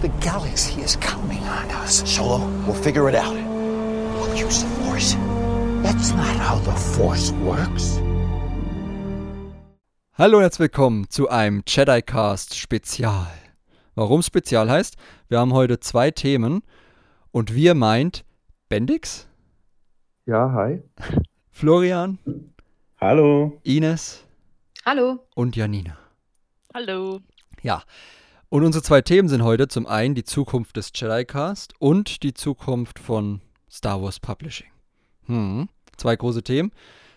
The galaxy is counting on us. Solo, we'll figure it out. We'll use the Force. That's not how the Force works. Hallo und herzlich willkommen zu einem Jedi Cast Spezial. Warum Spezial heißt, wir haben heute zwei Themen und wir meint Bendix, Ja, hi. Florian, Hallo. Ines Hallo. und Janina. Hallo. Ja, und unsere zwei Themen sind heute zum einen die Zukunft des Jedi Cast und die Zukunft von Star Wars Publishing. Hm, zwei große Themen,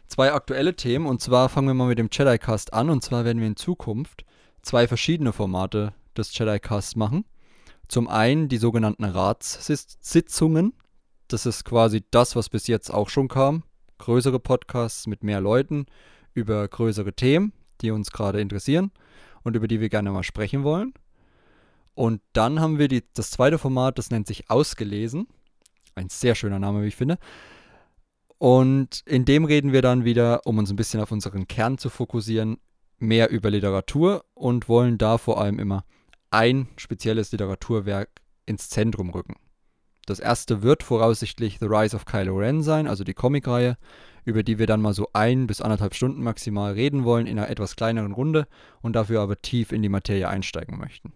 zwei aktuelle Themen und zwar fangen wir mal mit dem Jedi Cast an und zwar werden wir in Zukunft zwei verschiedene Formate des Jedi Casts machen. Zum einen die sogenannten Ratssitzungen. Das ist quasi das, was bis jetzt auch schon kam. Größere Podcasts mit mehr Leuten über größere Themen, die uns gerade interessieren und über die wir gerne mal sprechen wollen. Und dann haben wir die, das zweite Format, das nennt sich Ausgelesen. Ein sehr schöner Name, wie ich finde. Und in dem reden wir dann wieder, um uns ein bisschen auf unseren Kern zu fokussieren, mehr über Literatur und wollen da vor allem immer ein spezielles Literaturwerk ins Zentrum rücken. Das erste wird voraussichtlich The Rise of Kylo Ren sein, also die Comicreihe, über die wir dann mal so ein bis anderthalb Stunden maximal reden wollen in einer etwas kleineren Runde und dafür aber tief in die Materie einsteigen möchten.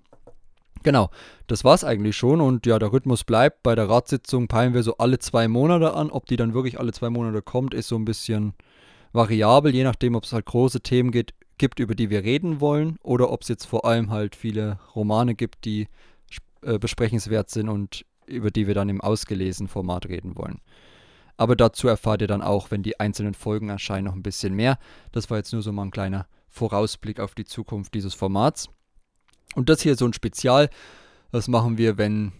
Genau, das war's eigentlich schon und ja, der Rhythmus bleibt. Bei der Ratssitzung peilen wir so alle zwei Monate an. Ob die dann wirklich alle zwei Monate kommt, ist so ein bisschen variabel, je nachdem, ob es halt große Themen geht, gibt, über die wir reden wollen oder ob es jetzt vor allem halt viele Romane gibt, die äh, besprechenswert sind und über die wir dann im ausgelesenen Format reden wollen. Aber dazu erfahrt ihr dann auch, wenn die einzelnen Folgen erscheinen, noch ein bisschen mehr. Das war jetzt nur so mal ein kleiner Vorausblick auf die Zukunft dieses Formats. Und das hier ist so ein Spezial. Das machen wir, wenn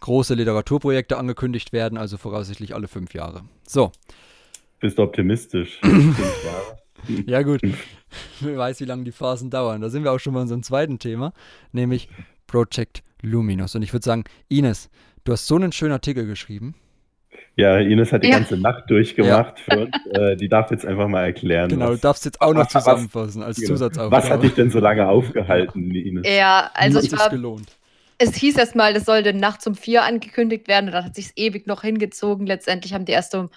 große Literaturprojekte angekündigt werden, also voraussichtlich alle fünf Jahre. So. Bist optimistisch? Fünf Jahre. Ja, gut. Wer weiß, wie lange die Phasen dauern. Da sind wir auch schon bei unserem zweiten Thema, nämlich Project Luminous. Und ich würde sagen, Ines, du hast so einen schönen Artikel geschrieben. Ja, Ines hat die Ja. ganze Nacht durchgemacht für uns. Äh, die darf jetzt einfach mal erklären. Genau, du was, darfst jetzt auch noch zusammenfassen als genau. Zusatzaufgabe. was hat dich denn so lange aufgehalten, Ines? Ja, also sich war, gelohnt. es hieß erst mal, das sollte nachts um vier angekündigt werden und dann hat sich ewig noch hingezogen. Letztendlich haben die erst um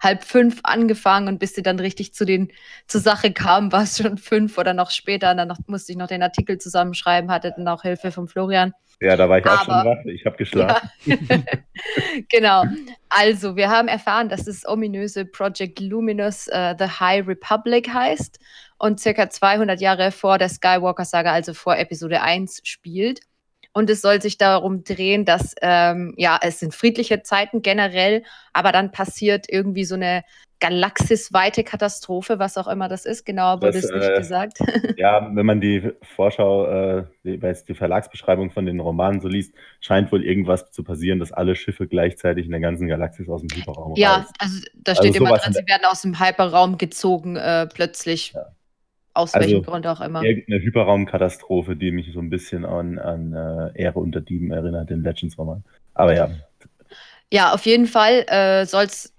halb fünf angefangen und bis sie dann richtig zu den zur Sache kamen, war es schon fünf oder noch später. Und dann noch, musste ich noch den Artikel zusammenschreiben, hatte dann auch Hilfe von Florian. Ja, da war ich auch schon wach. Ich habe geschlafen. genau. Also, wir haben erfahren, dass das ominöse Project Luminous äh, The High Republic heißt und circa 200 Jahre vor der Skywalker-Saga, also vor Episode 1, spielt. Und es soll sich darum drehen, dass, ähm, ja, es sind friedliche Zeiten generell, aber dann passiert irgendwie so eine galaxisweite Katastrophe, was auch immer das ist. Genauer wurde es nicht äh, gesagt. Ja, wenn man die Vorschau, äh, die, die Verlagsbeschreibung von den Romanen so liest, scheint wohl irgendwas zu passieren, dass alle Schiffe gleichzeitig in der ganzen Galaxis aus dem Hyperraum Ja, reisen. also da Also steht immer sowas drin, in sie werden aus dem Hyperraum gezogen, äh, plötzlich. Aus Also, welchem Grund auch immer. Irgendeine Hyperraumkatastrophe, die mich so ein bisschen an, an äh, Ehre unter Dieben erinnert, den Legends-Roman. Aber ja, Ja, auf jeden Fall äh, soll es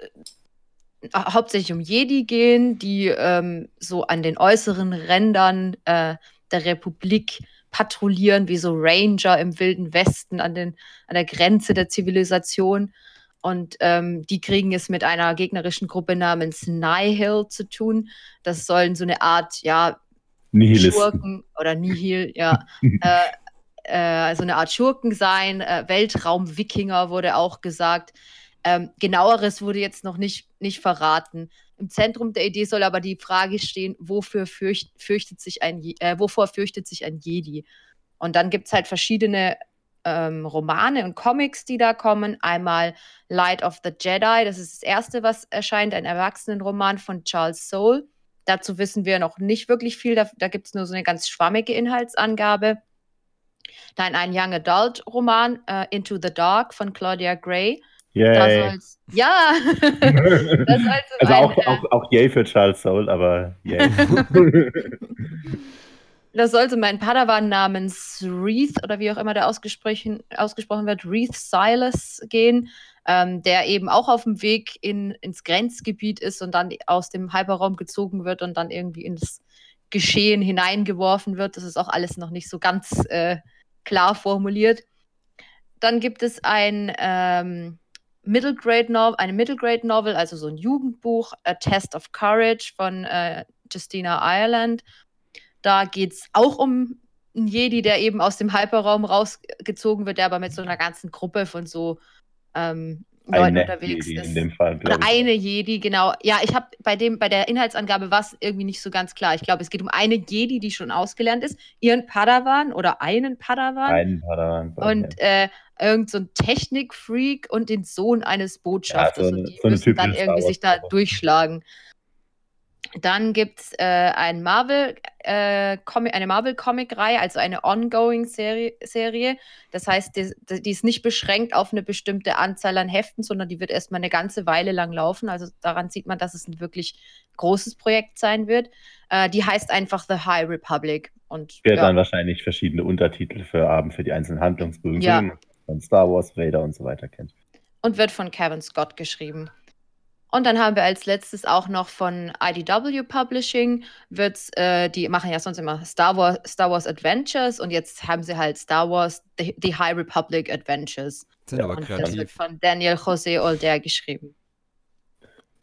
hauptsächlich um Jedi gehen, die ähm, so an den äußeren Rändern äh, der Republik patrouillieren, wie so Ranger im Wilden Westen an, den, an der Grenze der Zivilisation. Und ähm, die kriegen es mit einer gegnerischen Gruppe namens Nihil zu tun. Das sollen so eine Art, ja, Nihilisten. Schurken oder Nihil, ja. äh, äh, so eine Art Schurken sein. Äh, Weltraum-Wikinger wurde auch gesagt. Ähm, genaueres wurde jetzt noch nicht, nicht verraten. Im Zentrum der Idee soll aber die Frage stehen, wofür fürcht, fürchtet sich ein, äh, wovor fürchtet sich ein Jedi? Und dann gibt es halt verschiedene ähm, Romane und Comics, die da kommen. Einmal Light of the Jedi, das ist das erste, was erscheint, ein Erwachsenenroman von Charles Soule. Dazu wissen wir noch nicht wirklich viel, da, da gibt es nur so eine ganz schwammige Inhaltsangabe. Dann ein Young Adult Roman, äh, Into the Dark von Claudia Gray. Yay. ja, also ein, auch, äh, auch, auch yay für Charles Soule, aber yay. Da sollte mein Padawan namens Reeth oder wie auch immer der ausgesprochen, ausgesprochen wird, Reeth Silas gehen, ähm, der eben auch auf dem Weg in, ins Grenzgebiet ist und dann aus dem Hyperraum gezogen wird und dann irgendwie ins Geschehen hineingeworfen wird. Das ist auch alles noch nicht so ganz äh, klar formuliert. dann gibt es ein ähm, Middle Grade Novel, eine Middle Grade Novel, also so ein Jugendbuch, A Test of Courage von äh, Justina Ireland. Da geht es auch um einen Jedi, der eben aus dem Hyperraum rausgezogen wird, der aber mit so einer ganzen Gruppe von so ähm, Leuten unterwegs Jedi ist. In dem Fall, Oder eine Jedi, genau. Ja, ich habe bei dem, bei der Inhaltsangabe war es irgendwie nicht so ganz klar. Ich glaube, es geht um eine Jedi, die schon ausgelernt ist, ihren Padawan oder einen Padawan. Einen Padawan. Und äh, irgend so ein Technikfreak und den Sohn eines Botschafters. Ja, so eine, und die so müssen dann irgendwie sich da durchschlagen. Dann gibt es äh, ein Marvel, äh, eine Marvel-Comic-Reihe, also eine Ongoing-Serie. Serie. Das heißt, die, die, ist nicht beschränkt auf eine bestimmte Anzahl an Heften, sondern die wird erstmal eine ganze Weile lang laufen. Also daran sieht man, dass es ein wirklich großes Projekt sein wird. Äh, die heißt einfach The High Republic. Und, wird ja. dann wahrscheinlich verschiedene Untertitel für haben für die einzelnen Handlungsbögen ja. von Star Wars, Vader und so weiter kennt. Und wird von Kevin Scott geschrieben. Und dann haben wir als letztes auch noch von IDW Publishing, wird's, äh, die machen ja sonst immer Star Wars, Star Wars Adventures und jetzt haben sie halt Star Wars The, The High Republic Adventures. Sind aber und kreativ. das wird von Daniel José Older geschrieben.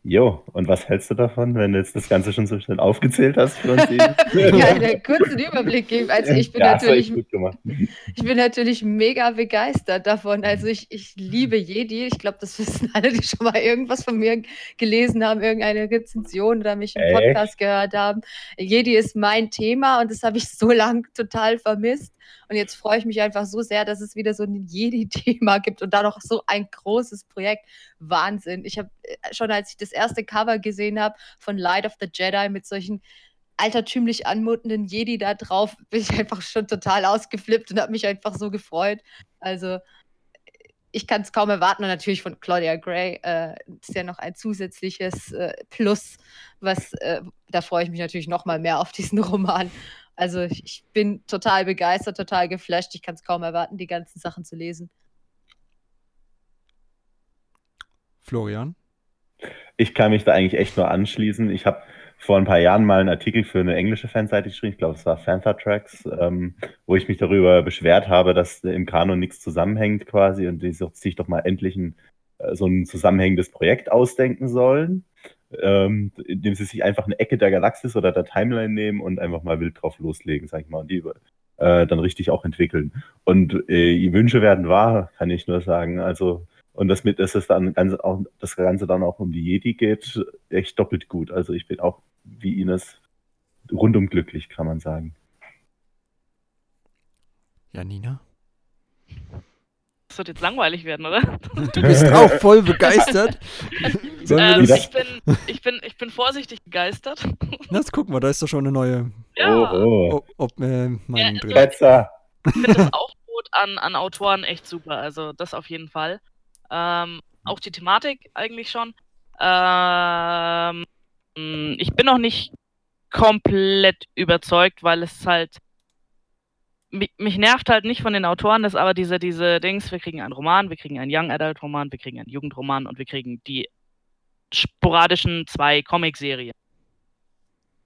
Jo, und was hältst du davon, wenn du jetzt das Ganze schon so schnell aufgezählt hast für uns? ja, einen kurzen Überblick geben. Also ich bin ja, natürlich, ich bin natürlich mega begeistert davon. Also ich, ich liebe Jedi. Ich glaube, das wissen alle, die schon mal irgendwas von mir gelesen haben, irgendeine Rezension oder mich im Podcast gehört haben. Jedi ist mein Thema und das habe ich so lange total vermisst. Und jetzt freue ich mich einfach so sehr, dass es wieder so ein Jedi-Thema gibt und da noch so ein großes Projekt. Wahnsinn. Ich habe äh, schon, als ich das erste Cover gesehen habe von Light of the Jedi mit solchen altertümlich anmutenden Jedi da drauf, bin ich einfach schon total ausgeflippt und habe mich einfach so gefreut. Also ich kann es kaum erwarten und natürlich von Claudia Gray äh, ist ja noch ein zusätzliches äh, Plus, was äh, da freue ich mich natürlich noch mal mehr auf diesen Roman. Also ich bin total begeistert, total geflasht. Ich kann es kaum erwarten, die ganzen Sachen zu lesen. Florian? Ich kann mich da eigentlich echt nur anschließen. Ich habe vor ein paar Jahren mal einen Artikel für eine englische Fanseite geschrieben, ich glaube, es war Fantha Tracks, ähm, wo ich mich darüber beschwert habe, dass im Kanon nichts zusammenhängt quasi und die sich doch mal endlich ein, äh, so ein zusammenhängendes Projekt ausdenken sollen ähm, indem sie sich einfach eine Ecke der Galaxis oder der Timeline nehmen und einfach mal wild drauf loslegen, sag ich mal, und die äh, dann richtig auch entwickeln. Und äh, die Wünsche werden wahr, kann ich nur sagen. Also, und das mit, dass es dann ganz, auch, das Ganze dann auch um die Jedi geht, echt doppelt gut. Also ich bin auch wie Ines rundum glücklich, kann man sagen. Ja, Das wird jetzt langweilig werden, oder? Du bist auch voll begeistert. ähm, ich, bin, ich, bin, ich bin vorsichtig begeistert. Das guck mal, da ist doch schon eine neue. Ja. Oh, oh. Ob, äh, Meinung ja. Also, ich finde das Aufbot an, an Autoren echt super. Also, das auf jeden Fall. Ähm, auch die Thematik eigentlich schon. Ähm, ich bin noch nicht komplett überzeugt, weil es halt mich, mich, nervt halt nicht von den Autoren, dass aber diese, diese Dings, wir kriegen einen Roman, wir kriegen einen Young Adult Roman, wir kriegen einen Jugendroman und wir kriegen die sporadischen zwei Comic-Serien.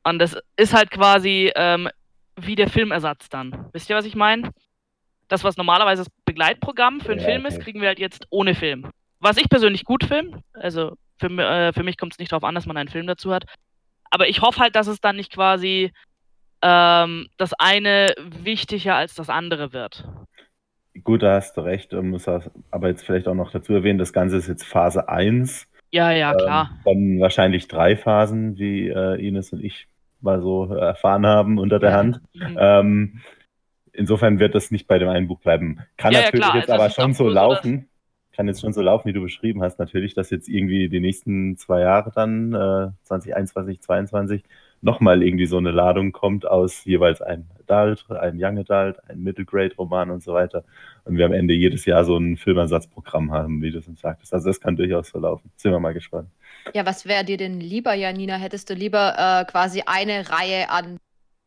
Und das ist halt quasi ähm, wie der Filmersatz dann. Wisst ihr, was ich meine? Das, was normalerweise das Begleitprogramm für einen ja, Film ist, kriegen wir halt jetzt ohne Film. Was ich persönlich gut finde, also für, äh, für mich kommt es nicht darauf an, dass man einen Film dazu hat. Aber ich hoffe halt, dass es dann nicht quasi ähm, das eine wichtiger als das andere wird. Gut, da hast du recht. Muss aber jetzt vielleicht auch noch dazu erwähnen, das Ganze ist jetzt Phase 1. Ja, ja, klar. Ähm, dann wahrscheinlich drei Phasen, wie äh, Ines und ich mal so erfahren haben unter der. Hand. Mhm. Ähm, insofern wird das nicht bei dem einen Buch bleiben. Kann ja, natürlich ja, jetzt also aber schon so laufen. Kann jetzt schon so laufen, wie du beschrieben hast, natürlich, dass jetzt irgendwie die nächsten zwei Jahre dann, äh, 2021, 2022, nochmal irgendwie so eine Ladung kommt aus jeweils einem Adult, einem Young Adult, einem Middle Grade Roman und so weiter. Und wir am Ende jedes Jahr so ein Filmersatzprogramm haben, wie du es sagtest. Also das kann durchaus verlaufen. Sind wir mal gespannt. Ja, was wäre dir denn lieber, Janina? Hättest du lieber äh, quasi eine Reihe an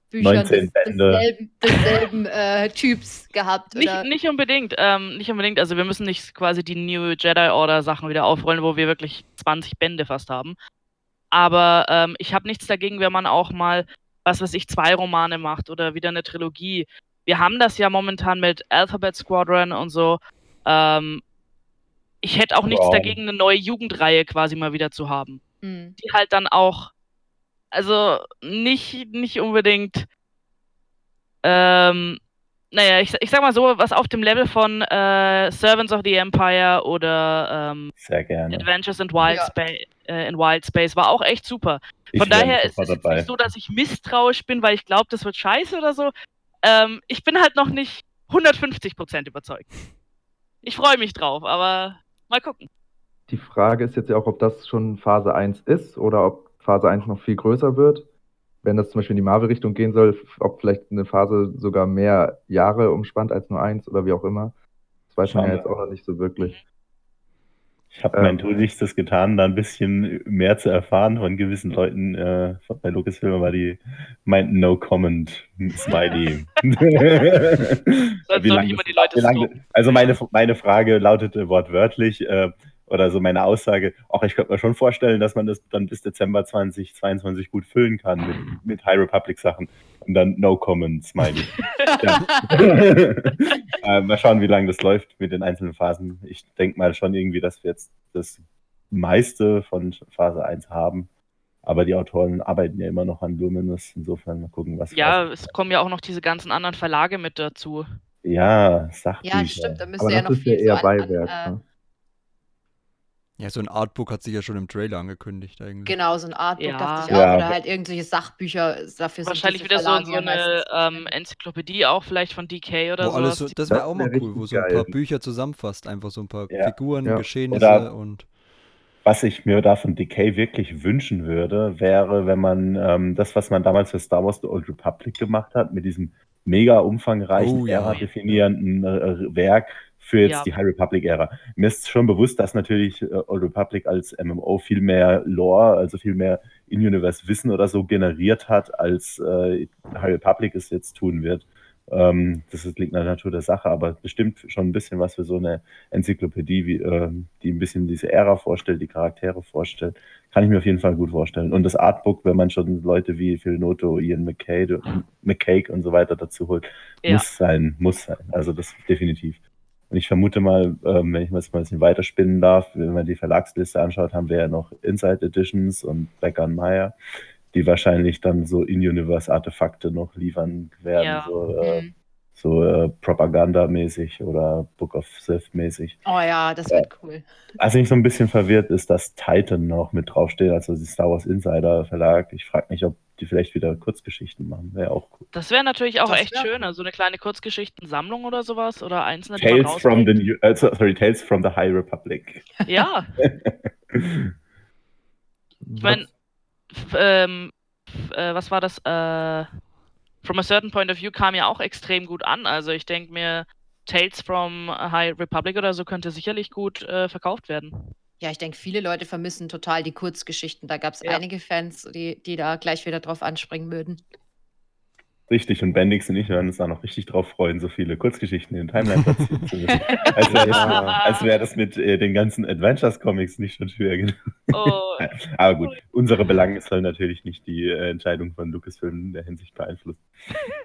Büchern des, desselben, desselben äh, Typs gehabt? Nicht, nicht unbedingt. Ähm, nicht unbedingt. Also wir müssen nicht quasi die New Jedi Order Sachen wieder aufrollen, wo wir wirklich 20 Bände fast haben. Aber ähm, ich habe nichts dagegen, wenn man auch mal, was weiß ich, zwei Romane macht oder wieder eine Trilogie. Wir haben das ja momentan mit Alphabet Squadron und so. Ähm, ich hätte auch nichts Wow. dagegen, eine neue Jugendreihe quasi mal wieder zu haben. Mhm. Die halt dann auch, also nicht, nicht unbedingt, ähm, naja, ich, ich sag mal so, was auf dem Level von äh, Servants of the Empire oder ähm, Sehr gerne. Adventures in Wild, Ja. Spa äh, in Wild Space war auch echt super. Von daher ist es jetzt nicht so, dass ich misstrauisch bin, weil ich glaube, das wird scheiße oder so. Ähm, ich bin halt noch nicht 150% überzeugt. Ich freue mich drauf, aber mal gucken. Die Frage ist jetzt ja auch, ob das schon Phase 1 ist oder ob Phase 1 noch viel größer wird. Wenn das zum Beispiel in die Marvel-Richtung gehen soll, ob vielleicht eine Phase sogar mehr Jahre umspannt als nur eins oder wie auch immer. Das weiß man ja jetzt auch noch nicht so wirklich. Ich habe Ähm. mein Tunlichstes getan, da ein bisschen mehr zu erfahren von gewissen Leuten äh, bei Lucasfilm, aber die meinten No Comment, Smiley. Wie doch lang nicht immer die Leute wie lang- stalken. Also meine, meine Frage lautete wortwörtlich, äh, oder so meine Aussage, auch ich könnte mir schon vorstellen, dass man das dann bis Dezember 2022 gut füllen kann mit, mit High Republic Sachen. Und dann No Comment, Smiley. äh, mal schauen, wie lange das läuft mit den einzelnen Phasen. Ich denke mal schon irgendwie, dass wir jetzt das meiste von Phase 1 haben. Aber die Autoren arbeiten ja immer noch an Luminous. Insofern mal gucken, was Ja, Phase- es kommen ja auch noch diese ganzen anderen Verlage mit dazu. ja, Sachbücher. Ja, stimmt, da müsste ja das noch ist ja viel eher so an, an, Beiwerk. äh, ne? Ja, so ein Artbook hat sich ja schon im Trailer angekündigt eigentlich. Genau, so ein Artbook Ja. dachte ich Ja, auch. Oder aber- halt irgendwelche Sachbücher dafür Wahrscheinlich sind wieder so, Verlage so ja eine ähm. Enzyklopädie auch vielleicht von DK oder Wo alles so, sowas. das wäre auch mal cool, wo so ein geil. paar Bücher zusammenfasst, einfach so ein paar Ja. Figuren, Ja. Geschehnisse Oder- und Was ich mir da von Decay wirklich wünschen würde, wäre, wenn man ähm, das, was man damals für Star Wars The Old Republic gemacht hat, mit diesem mega umfangreichen, Oh, ja. ära-definierenden äh, Werk für jetzt Ja. die High Republic-Ära. Mir ist schon bewusst, dass natürlich äh, Old Republic als MMO viel mehr Lore, also viel mehr In-Universe-Wissen oder so generiert hat, als äh, High Republic es jetzt tun wird. Ähm, das liegt in der Natur der Sache, aber bestimmt schon ein bisschen was für so eine Enzyklopädie, wie, ähm, die ein bisschen diese Ära vorstellt, die Charaktere vorstellt, kann ich mir auf jeden Fall gut vorstellen. Und das Artbook, wenn man schon Leute wie Phil Noto, Ian McCabe, McCake und so weiter dazu holt, Ja. muss sein, muss sein. Also das definitiv. Und ich vermute mal, ähm, wenn ich mal jetzt mal ein bisschen weiterspinnen darf, wenn man die Verlagsliste anschaut, haben wir ja noch Inside Editions und Becker und Meyer, die wahrscheinlich dann so In-Universe-Artefakte noch liefern werden, Ja. so, äh, Mhm. So äh, Propaganda-mäßig oder Book of Sith-mäßig. Oh ja, das wird cool. Was mich so ein bisschen verwirrt, ist, dass Titan noch mit draufsteht, also die Star Wars Insider Verlag. Ich frage mich, ob die vielleicht wieder Kurzgeschichten machen. Wäre auch cool. Das wäre natürlich auch Das echt wär schön, also eine kleine Kurzgeschichtensammlung oder sowas oder einzelne Tales from the. New, äh, sorry, Tales from the High Republic. Ja, ich meine, ähm, äh, was war das? Äh, from a certain point of view kam ja auch extrem gut an. Also ich denke mir, Tales from High Republic oder so könnte sicherlich gut äh, verkauft werden. Ja, ich denke, viele Leute vermissen total die Kurzgeschichten. Da gab es Ja. einige Fans, die, die da gleich wieder drauf anspringen würden. Richtig, und Bendix und ich werden uns da noch richtig drauf freuen, so viele Kurzgeschichten in den Timeline platzieren zu müssen. Als wäre das, Ja. als wär das mit äh, den ganzen Adventures-Comics nicht schon schwer genug. Oh, Aber gut, unsere Belange sollen natürlich nicht die äh, Entscheidung von Lucasfilm in der Hinsicht beeinflussen.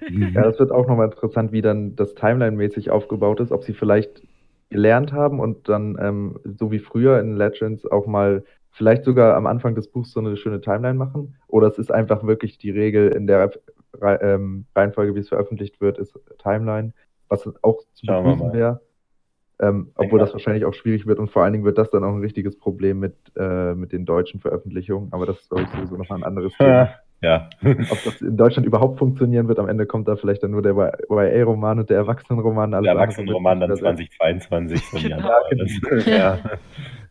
Ja, das wird auch nochmal interessant, wie dann das Timeline-mäßig aufgebaut ist, ob sie vielleicht gelernt haben und dann, ähm, so wie früher in Legends, auch mal vielleicht sogar am Anfang des Buchs so eine schöne Timeline machen. Oder es ist einfach wirklich die Regel in der ähm, Reihenfolge, wie es veröffentlicht wird, ist Timeline, was auch zu begrüßen wäre. Ähm, obwohl das wahrscheinlich auch schwierig wird und vor allen Dingen wird das dann auch ein richtiges Problem mit, äh, mit den deutschen Veröffentlichungen. Aber das ist, glaube ich, sowieso nochmal ein anderes Thema. ja. Ob das in Deutschland überhaupt funktionieren wird, am Ende kommt da vielleicht dann nur der YA-Roman und der Erwachsenenroman. Der Erwachsenenroman dann wird nicht übersetzt. 2022. so im Genau. Januar. Ja, Das- ja.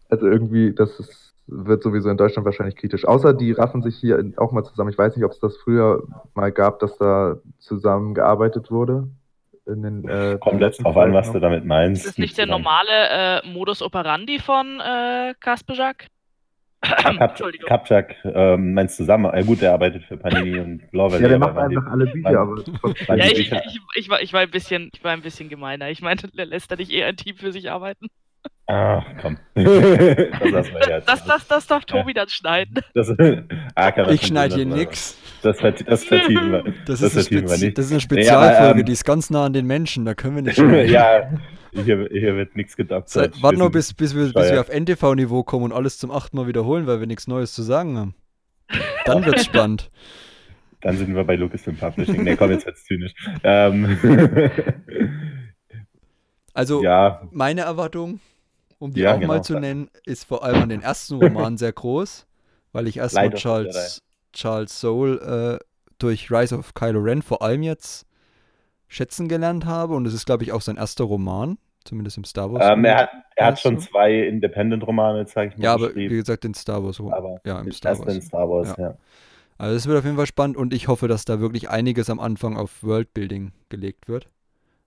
Also irgendwie, das ist, wird sowieso in Deutschland wahrscheinlich kritisch. Außer die raffen sich hier auch mal zusammen. Ich weiß nicht, ob es das früher mal gab, dass da zusammengearbeitet wurde. In den, äh, Kommt jetzt drauf an, was du damit meinst. ist das nicht der normale äh, Modus operandi von äh, Kaspejak? Kap Entschuldigung. Kapchak, ähm, meinst du zusammen? Ja, gut, der arbeitet für Panini und Blauwelle. Ja, der macht einfach alle Bücher, aber Ja, ich, ich, ich, war, ich, war ein bisschen, ich war ein bisschen gemeiner. Ich meinte, lässt er nicht eher ein Team für sich arbeiten? Ah, komm. das lassen wir jetzt. Das, das, das darf Tobi dann schneiden. Das, ah, ich schneide hier nix. Das, das vertiefen wir. Das, Das ist, eine vertiefen wir nicht. das ist eine Nee, aber, Spezialfolge, ähm, die ist ganz nah an den Menschen, da können wir nicht schneiden. ja, hier, hier wird nichts gedoktert. Warte noch, bis, bis, wir, bis wir auf NTV-Niveau kommen und alles zum achten Mal wiederholen, weil wir nichts Neues zu sagen haben. Dann wird's spannend. Dann sind wir bei Lucasfilm Publishing. Ne, komm, jetzt wird's zynisch. Ähm, also, ja, meine Erwartung, um die Ja, auch genau. mal zu nennen, ist vor allem an den ersten Roman sehr groß, weil ich erstmal Charles, Charles Soule äh, durch Rise of Kylo Ren vor allem jetzt schätzen gelernt habe und es ist, glaube ich, auch sein erster Roman, zumindest im Star Wars. ähm, er hat, er hat schon zwei Independent-Romane, sage ich mal, ja, aber wie gesagt, den Star Wars Roman. Aber Ja, im Star Wars. in Star Wars, ja. Also es wird auf jeden Fall spannend und ich hoffe, dass da wirklich einiges am Anfang auf Worldbuilding gelegt wird,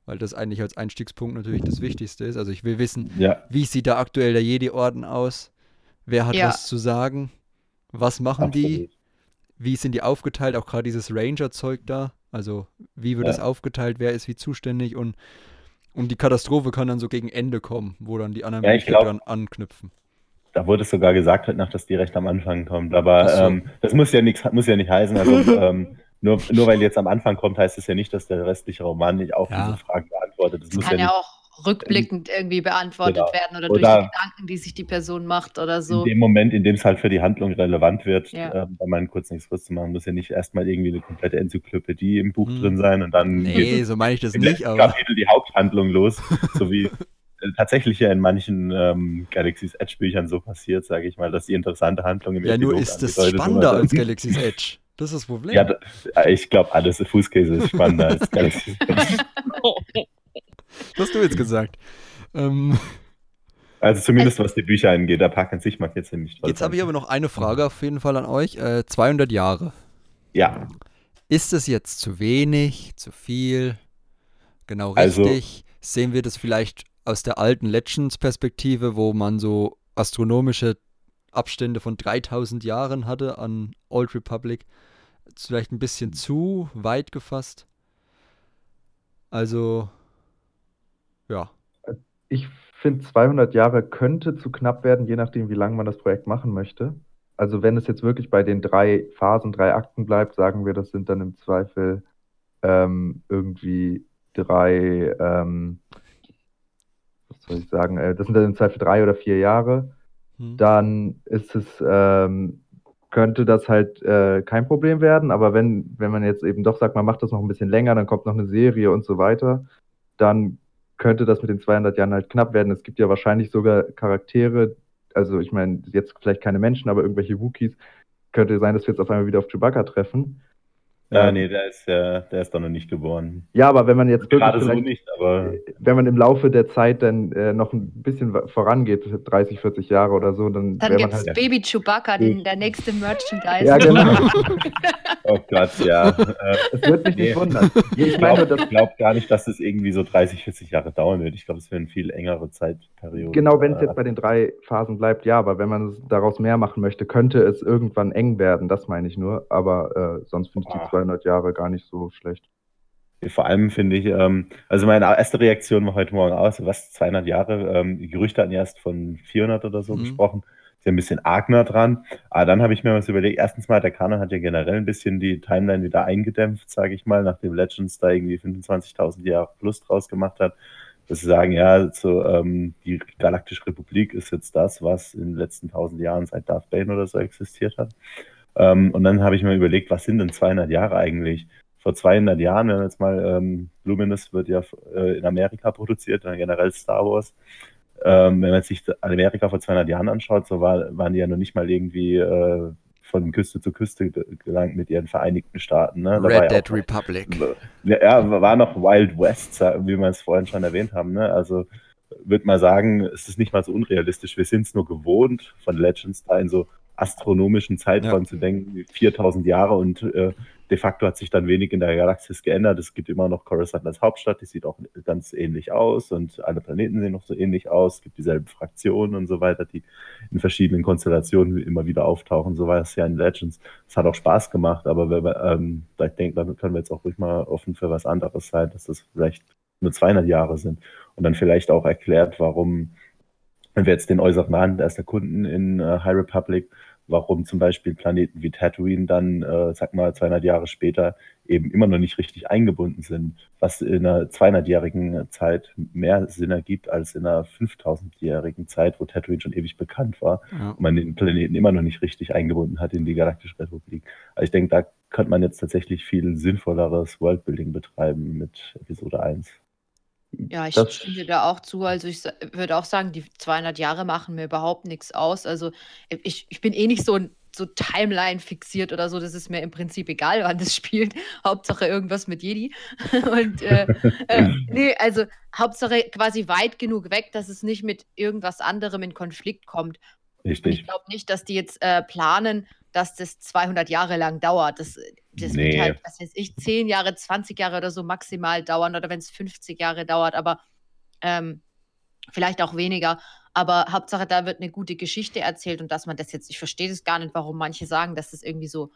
weil das eigentlich als Einstiegspunkt natürlich das Wichtigste ist. Also ich will wissen, Ja, wie sieht da aktuell der Jedi-Orden aus? Wer hat Ja. was zu sagen? Was machen die? absolut. Wie sind die aufgeteilt? Auch gerade dieses Ranger-Zeug da. Also wie wird Ja. es aufgeteilt? Wer ist wie zuständig? Und, und die Katastrophe kann dann so gegen Ende kommen, wo dann die anderen Ja, glaub- dran anknüpfen. Da wurde es sogar gesagt heute Nacht, dass die recht am Anfang kommt. Aber so. ähm, das muss ja nichts, muss ja nicht heißen. Also ähm, nur, nur weil jetzt am Anfang kommt, heißt es ja nicht, dass der restliche Roman nicht auch Ja. diese Fragen beantwortet. Das Das muss kann ja ja auch rückblickend irgendwie beantwortet Genau. werden oder, Oder- durch die Gedanken, die sich die Person macht oder so. in dem Moment, in dem es halt für die Handlung relevant wird, Ja. ähm, da mal kurz nichts kurz zu machen, muss ja nicht erstmal irgendwie eine komplette Enzyklopädie im Buch Hm. drin sein und dann Nee, geht so meine ich das nicht, aber Kapitel die Haupthandlung los, so wie äh, tatsächlich ja in manchen ähm, Galaxy's Edge Büchern so passiert, sage ich mal, dass die interessante Handlung im ja, nur ist das spannender als Galaxy's Edge. Das ist das Problem. Ja, da, ich glaube, alles Fußkäse ist spannender als Galaxy's Edge. Das hast du jetzt gesagt. Ähm, Also zumindest was die Bücher angeht, der Park an sich mag jetzt nicht. jetzt habe ich aber noch eine Frage auf jeden Fall an euch. Äh, 200 Jahre. Ja, Ist es jetzt zu wenig, zu viel? Genau Also- richtig? Sehen wir das vielleicht aus der alten Legends-Perspektive, wo man so astronomische Abstände von 3000 Jahren hatte an Old Republic? Vielleicht ein bisschen zu weit gefasst? Also, ja. Ich finde, 200 Jahre könnte zu knapp werden, je nachdem, wie lange man das Projekt machen möchte. Also wenn es jetzt wirklich bei den drei Phasen, drei Akten bleibt, sagen wir, das sind dann im Zweifel ähm, irgendwie drei, ähm, was soll ich sagen, äh, das sind dann im Zweifel drei oder vier Jahre. Hm. dann ist es, ähm, könnte das halt äh, kein Problem werden. Aber wenn, wenn man jetzt eben doch sagt, man macht das noch ein bisschen länger, dann kommt noch eine Serie und so weiter, dann könnte das mit den 200 Jahren halt knapp werden. Es gibt ja wahrscheinlich sogar Charaktere, also ich meine, jetzt vielleicht keine Menschen, aber irgendwelche Wookies, könnte sein, dass wir jetzt auf einmal wieder auf Chewbacca treffen. Ja Ähm, nee, der ist ja, der ist doch noch nicht geboren. Ja, aber wenn man jetzt wirklich Gerade so vielleicht- nicht, aber wenn man im Laufe der Zeit dann äh, noch ein bisschen vorangeht, 30, 40 Jahre oder so, dann, Dann wäre gibt man es halt. Baby Chewbacca, den, der nächste Merchandise. Ja, genau. oh Gott, ja. Äh, Es wird mich Nee. nicht wundern. Ich glaube glaub gar nicht, dass es irgendwie so 30, 40 Jahre dauern wird. Ich glaube, es wäre eine viel engere Zeitperiode. genau, wenn es Äh, jetzt bei den drei Phasen bleibt, ja, aber wenn man es daraus mehr machen möchte, könnte es irgendwann eng werden, das meine ich nur. Aber äh, sonst finde ich die Ah. 200 Jahre gar nicht so schlecht. Vor allem finde ich, ähm, also meine erste Reaktion war heute Morgen aus, was, 200 Jahre? Ähm, die Gerüchte hatten erst von 400 oder so Mhm. gesprochen. Ist ja ein bisschen arg nah dran. Aber dann habe ich mir was überlegt. Erstens mal, der Kanon hat ja generell ein bisschen die Timeline wieder eingedämpft, sage ich mal, nachdem Legends da irgendwie 25.000 Jahre plus draus gemacht hat. Dass sie sagen, ja, so, ähm, die Galaktische Republik ist jetzt das, was in den letzten 1000 Jahren seit Darth Bane oder so existiert hat. Ähm, und dann habe ich mir überlegt, was sind denn 200 Jahre eigentlich? Vor 200 Jahren, wenn wir jetzt mal, ähm, Luminous wird ja äh, in Amerika produziert, dann generell Star Wars. Ähm, wenn man sich Amerika vor 200 Jahren anschaut, so war, waren die ja noch nicht mal irgendwie äh, von Küste zu Küste ge- gelangt mit ihren Vereinigten Staaten. Ne? Red ja Dead auch- Republic. ja, war noch Wild West, wie wir es vorhin schon erwähnt haben. Ne? Also würde mal sagen, es ist nicht mal so unrealistisch. Wir sind es nur gewohnt, von Legends da in so astronomischen Zeiträumen zu denken, wie 4000 Jahre und äh, de facto hat sich dann wenig in der Galaxis geändert. Es gibt immer noch Coruscant als Hauptstadt, die sieht auch ganz ähnlich aus und alle Planeten sehen noch so ähnlich aus. Es gibt dieselben Fraktionen und so weiter, die in verschiedenen Konstellationen immer wieder auftauchen. So war es ja in Legends. Es hat auch Spaß gemacht, aber wenn wir, ähm, ich denke, damit können wir jetzt auch ruhig mal offen für was anderes sein, dass das vielleicht nur 200 Jahre sind und dann vielleicht auch erklärt, warum, wenn wir jetzt den äußeren Rand erst erkunden in äh, High Republic, warum zum Beispiel Planeten wie Tatooine dann, äh, sag mal, 200 Jahre später eben immer noch nicht richtig eingebunden sind, was in einer 200-jährigen Zeit mehr Sinn ergibt als in einer 5000-jährigen Zeit, wo Tatooine schon ewig bekannt war Ja. und man den Planeten immer noch nicht richtig eingebunden hat in die Galaktische Republik. Also ich denke, da könnte man jetzt tatsächlich viel sinnvolleres Worldbuilding betreiben mit Episode 1. Ja, ich Das- stimme dir da auch zu. Also ich würde auch sagen, die 200 Jahre machen mir überhaupt nichts aus. Also ich, ich bin eh nicht so, ein- so Timeline fixiert oder so. Das ist mir im Prinzip egal, wann das spielt. Hauptsache irgendwas mit Jedi. Und äh, äh, nee, also Hauptsache quasi weit genug weg, dass es nicht mit irgendwas anderem in Konflikt kommt. Und ich Richtig. glaube nicht, dass die jetzt äh, planen, dass das 200 Jahre lang dauert. Das, das Nee. wird halt, was weiß ich, 10 Jahre, 20 Jahre oder so maximal dauern oder wenn es 50 Jahre dauert, aber ähm, vielleicht auch weniger. Aber Hauptsache, da wird eine gute Geschichte erzählt und dass man das jetzt, ich verstehe das gar nicht, warum manche sagen, dass das irgendwie so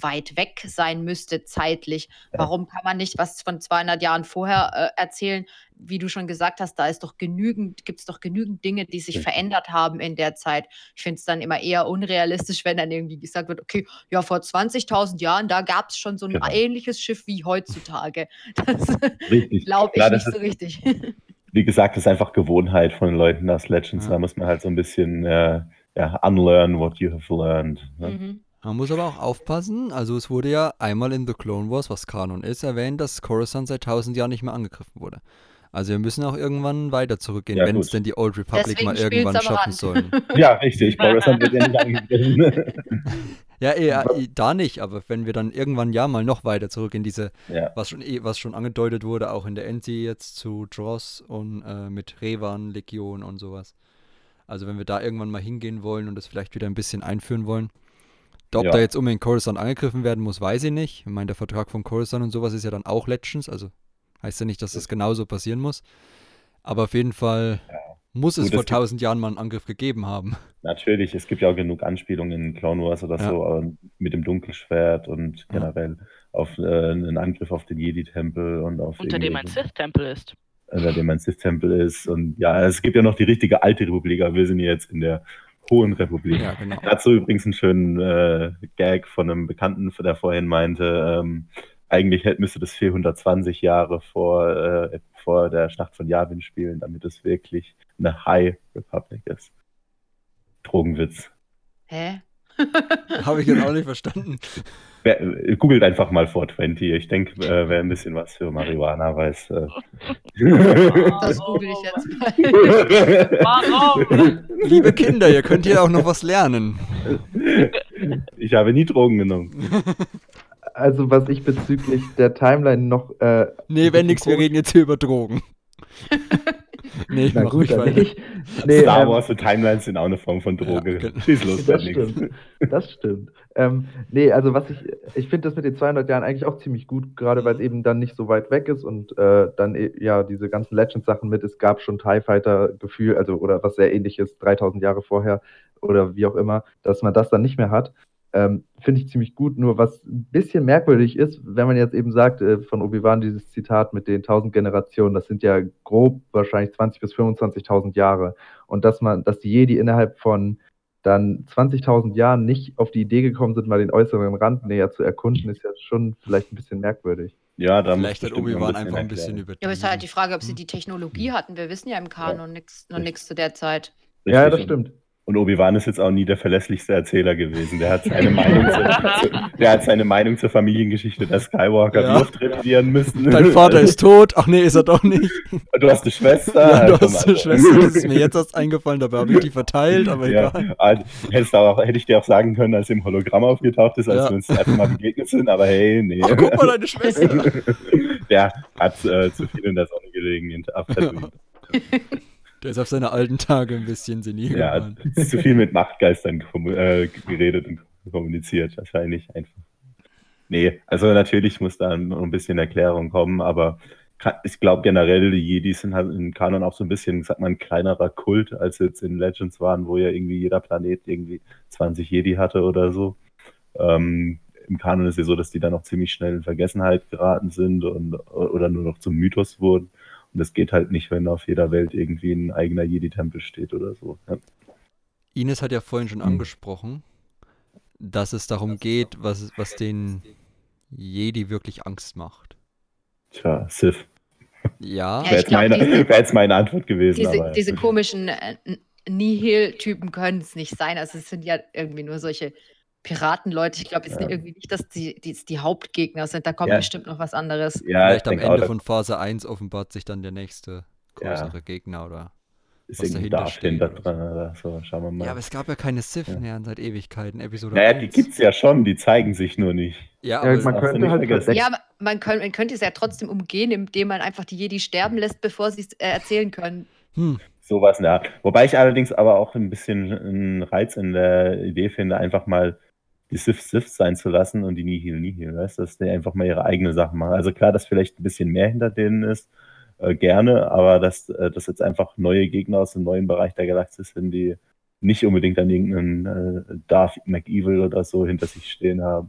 weit weg sein müsste zeitlich. Ja. Warum kann man nicht was von 200 Jahren vorher äh, erzählen? Wie du schon gesagt hast, da ist doch genügend, gibt es doch genügend Dinge, die sich verändert haben in der Zeit. Ich finde es dann immer eher unrealistisch, wenn dann irgendwie gesagt wird, okay, ja, vor 20.000 Jahren, da gab es schon so ein Genau. ähnliches Schiff wie heutzutage. Das glaube ich Klar, nicht das so ist- richtig. Wie gesagt, das ist einfach Gewohnheit von den Leuten aus Legends. Ja. Da muss man halt so ein bisschen äh, ja, unlearn what you have learned. Ne? mhm. Man muss aber auch aufpassen, also es wurde ja einmal in The Clone Wars, was Kanon ist, erwähnt, dass Coruscant seit 1000 Jahren nicht mehr angegriffen wurde. Also wir müssen auch irgendwann weiter zurückgehen, Ja, wenn es denn die Old Republic Deswegen mal irgendwann schaffen sollen. Ja, richtig. Coruscant wird ja nicht angegriffen. Ja, eher, da nicht, aber wenn wir dann irgendwann ja mal noch weiter zurück in diese, ja. was schon, eh- was schon angedeutet wurde, auch in der NC jetzt zu Dross und äh, mit Revan, Legion und sowas. Also wenn wir da irgendwann mal hingehen wollen und das vielleicht wieder ein bisschen einführen wollen. Ob Ja. da jetzt unbedingt Coruscant angegriffen werden muss, weiß ich nicht. Ich meine, der Vertrag von Coruscant und sowas ist ja dann auch Legends, also heißt ja nicht, dass das genauso passieren muss. Aber auf jeden Fall muss es Gut, vor es gibt- 1000 Jahren mal einen Angriff gegeben haben. Natürlich, es gibt ja auch genug Anspielungen in Clone Wars oder Ja. so mit dem Dunkelschwert und Ja. generell auf äh, einen Angriff auf den Jedi-Tempel und auf Unter dem ein Sith-Tempel ist. unter dem ein Sith-Tempel ist. Und ja, es gibt ja noch die richtige alte Republik, aber wir sind jetzt in der Hohen Republik. Ja, genau. Dazu übrigens einen schönen äh, Gag von einem Bekannten, der vorhin meinte, ähm, eigentlich hätte, müsste das 420 Jahre vor, äh, vor der Schlacht von Yavin spielen, damit es wirklich eine High Republic ist. Drogenwitz. Hä? Habe ich jetzt auch nicht verstanden. Wer, äh, googelt einfach mal 420. Ich denke, äh, wer ein bisschen was für Marihuana weiß. Äh. Das google ich jetzt mal. Warum? Liebe Kinder, ihr könnt hier auch noch was lernen. ich habe nie Drogen genommen. Also was ich bezüglich der Timeline noch. Äh, Nee, wenn nix, wir reden jetzt hier über Drogen. Nee, ich Na mach gut, ruhig dann nicht. Nee, Star ähm, Wars und Timelines sind auch eine Form von Droge. Ja, genau. Schieß los, Das stimmt. Das stimmt. Ähm, nee, also was ich, ich finde das mit den 200 Jahren eigentlich auch ziemlich gut, gerade weil es eben dann nicht so weit weg ist und äh, dann eh- ja diese ganzen Legends-Sachen mit, es gab schon TIE Fighter-Gefühl, also oder was sehr ähnliches 3000 Jahre vorher oder wie auch immer, dass man das dann nicht mehr hat. Ähm, finde ich ziemlich gut. Nur was ein bisschen merkwürdig ist, wenn man jetzt eben sagt, äh, von Obi-Wan dieses Zitat mit den 1000 Generationen, das sind ja grob wahrscheinlich 20.000 bis 25.000 Jahre. Und dass man, dass die Jedi innerhalb von dann 20.000 Jahren nicht auf die Idee gekommen sind, mal den äußeren Rand näher zu erkunden, ist ja schon vielleicht ein bisschen merkwürdig. Ja, da Vielleicht hat Obi-Wan einfach ein bisschen übertrieben. Ja, aber es ist halt die Frage, ob sie Hm. die Technologie hatten. Wir wissen ja im Kanon nix, noch nichts zu der Zeit. Ja, das stimmt. Und Obi-Wan ist jetzt auch nie der verlässlichste Erzähler gewesen. Der hat seine Meinung, zu, der hat seine Meinung zur Familiengeschichte der Skywalker Ja. oft revidieren müssen. Dein Vater ist tot. Ach nee, ist er doch nicht. Du hast eine Schwester. Ja, du Also, hast eine Schwester. Das ist mir jetzt erst eingefallen, dabei habe ich die verteilt, aber Ja, egal. also, auch, hätte ich dir auch sagen können, als im Hologramm aufgetaucht ist, als Ja. wir uns einfach mal begegnet sind, aber hey, nee. Ach, guck mal, deine Schwester. Der hat äh, zu viel in der Sonne gelegen in Tatooine. Der ist auf seine alten Tage ein bisschen senil Ja, geworden. zu viel mit Machtgeistern äh, geredet und kommuniziert. Wahrscheinlich einfach. Nee, also natürlich muss da noch ein bisschen Erklärung kommen, aber ich glaube generell, die Jedis sind halt in Kanon auch so ein bisschen, sag mal, ein kleinerer Kult, als jetzt in Legends waren, wo ja irgendwie jeder Planet irgendwie 20 Jedi hatte oder so. Ähm, Im Kanon ist ja so, dass die dann auch ziemlich schnell in Vergessenheit geraten sind und, oder nur noch zum Mythos wurden. Und das geht halt nicht, wenn auf jeder Welt irgendwie ein eigener Jedi-Tempel steht oder so. Ja. Ines hat ja vorhin schon Hm. angesprochen, dass es darum geht, was, was den Jedi wirklich Angst macht. Tja, Sith. Ja, Ja, Wäre ich jetzt, glaub, meine- diese- wär jetzt meine Antwort gewesen. Diese, aber, diese komischen äh, Nihil-Typen können es nicht sein. Also es sind ja irgendwie nur solche Piratenleute. Ich glaube jetzt Ja. irgendwie nicht, dass die, die, die Hauptgegner sind. Da kommt Ja. bestimmt noch was anderes. ja, vielleicht ich am Ende da von Phase 1 offenbart sich dann der nächste Ja. größere Gegner oder. ist was dahinter Darth steht oder dran oder so. Schauen wir mal. Ja, aber es gab ja keine Sith Ja. mehr seit Ewigkeiten. Episode naja, 1. die gibt's ja schon, die zeigen sich nur nicht. Ja, Ja, aber man könnte nicht halt Ja, aber man, könnt, man könnte es ja trotzdem umgehen, indem man einfach die Jedi sterben lässt, bevor sie es äh, erzählen können. hm, Sowas in der Art. Wobei ich allerdings aber auch ein bisschen einen Reiz in der Idee finde, einfach mal die Sith Sith sein zu lassen und die Nihil Nihil, weißt du, dass die einfach mal ihre eigene Sachen machen. Also klar, dass vielleicht ein bisschen mehr hinter denen ist, äh, gerne, aber dass äh, das jetzt einfach neue Gegner aus dem neuen Bereich der Galaxis sind, die nicht unbedingt an irgendeinen äh, Darth McEvil oder so hinter sich stehen haben.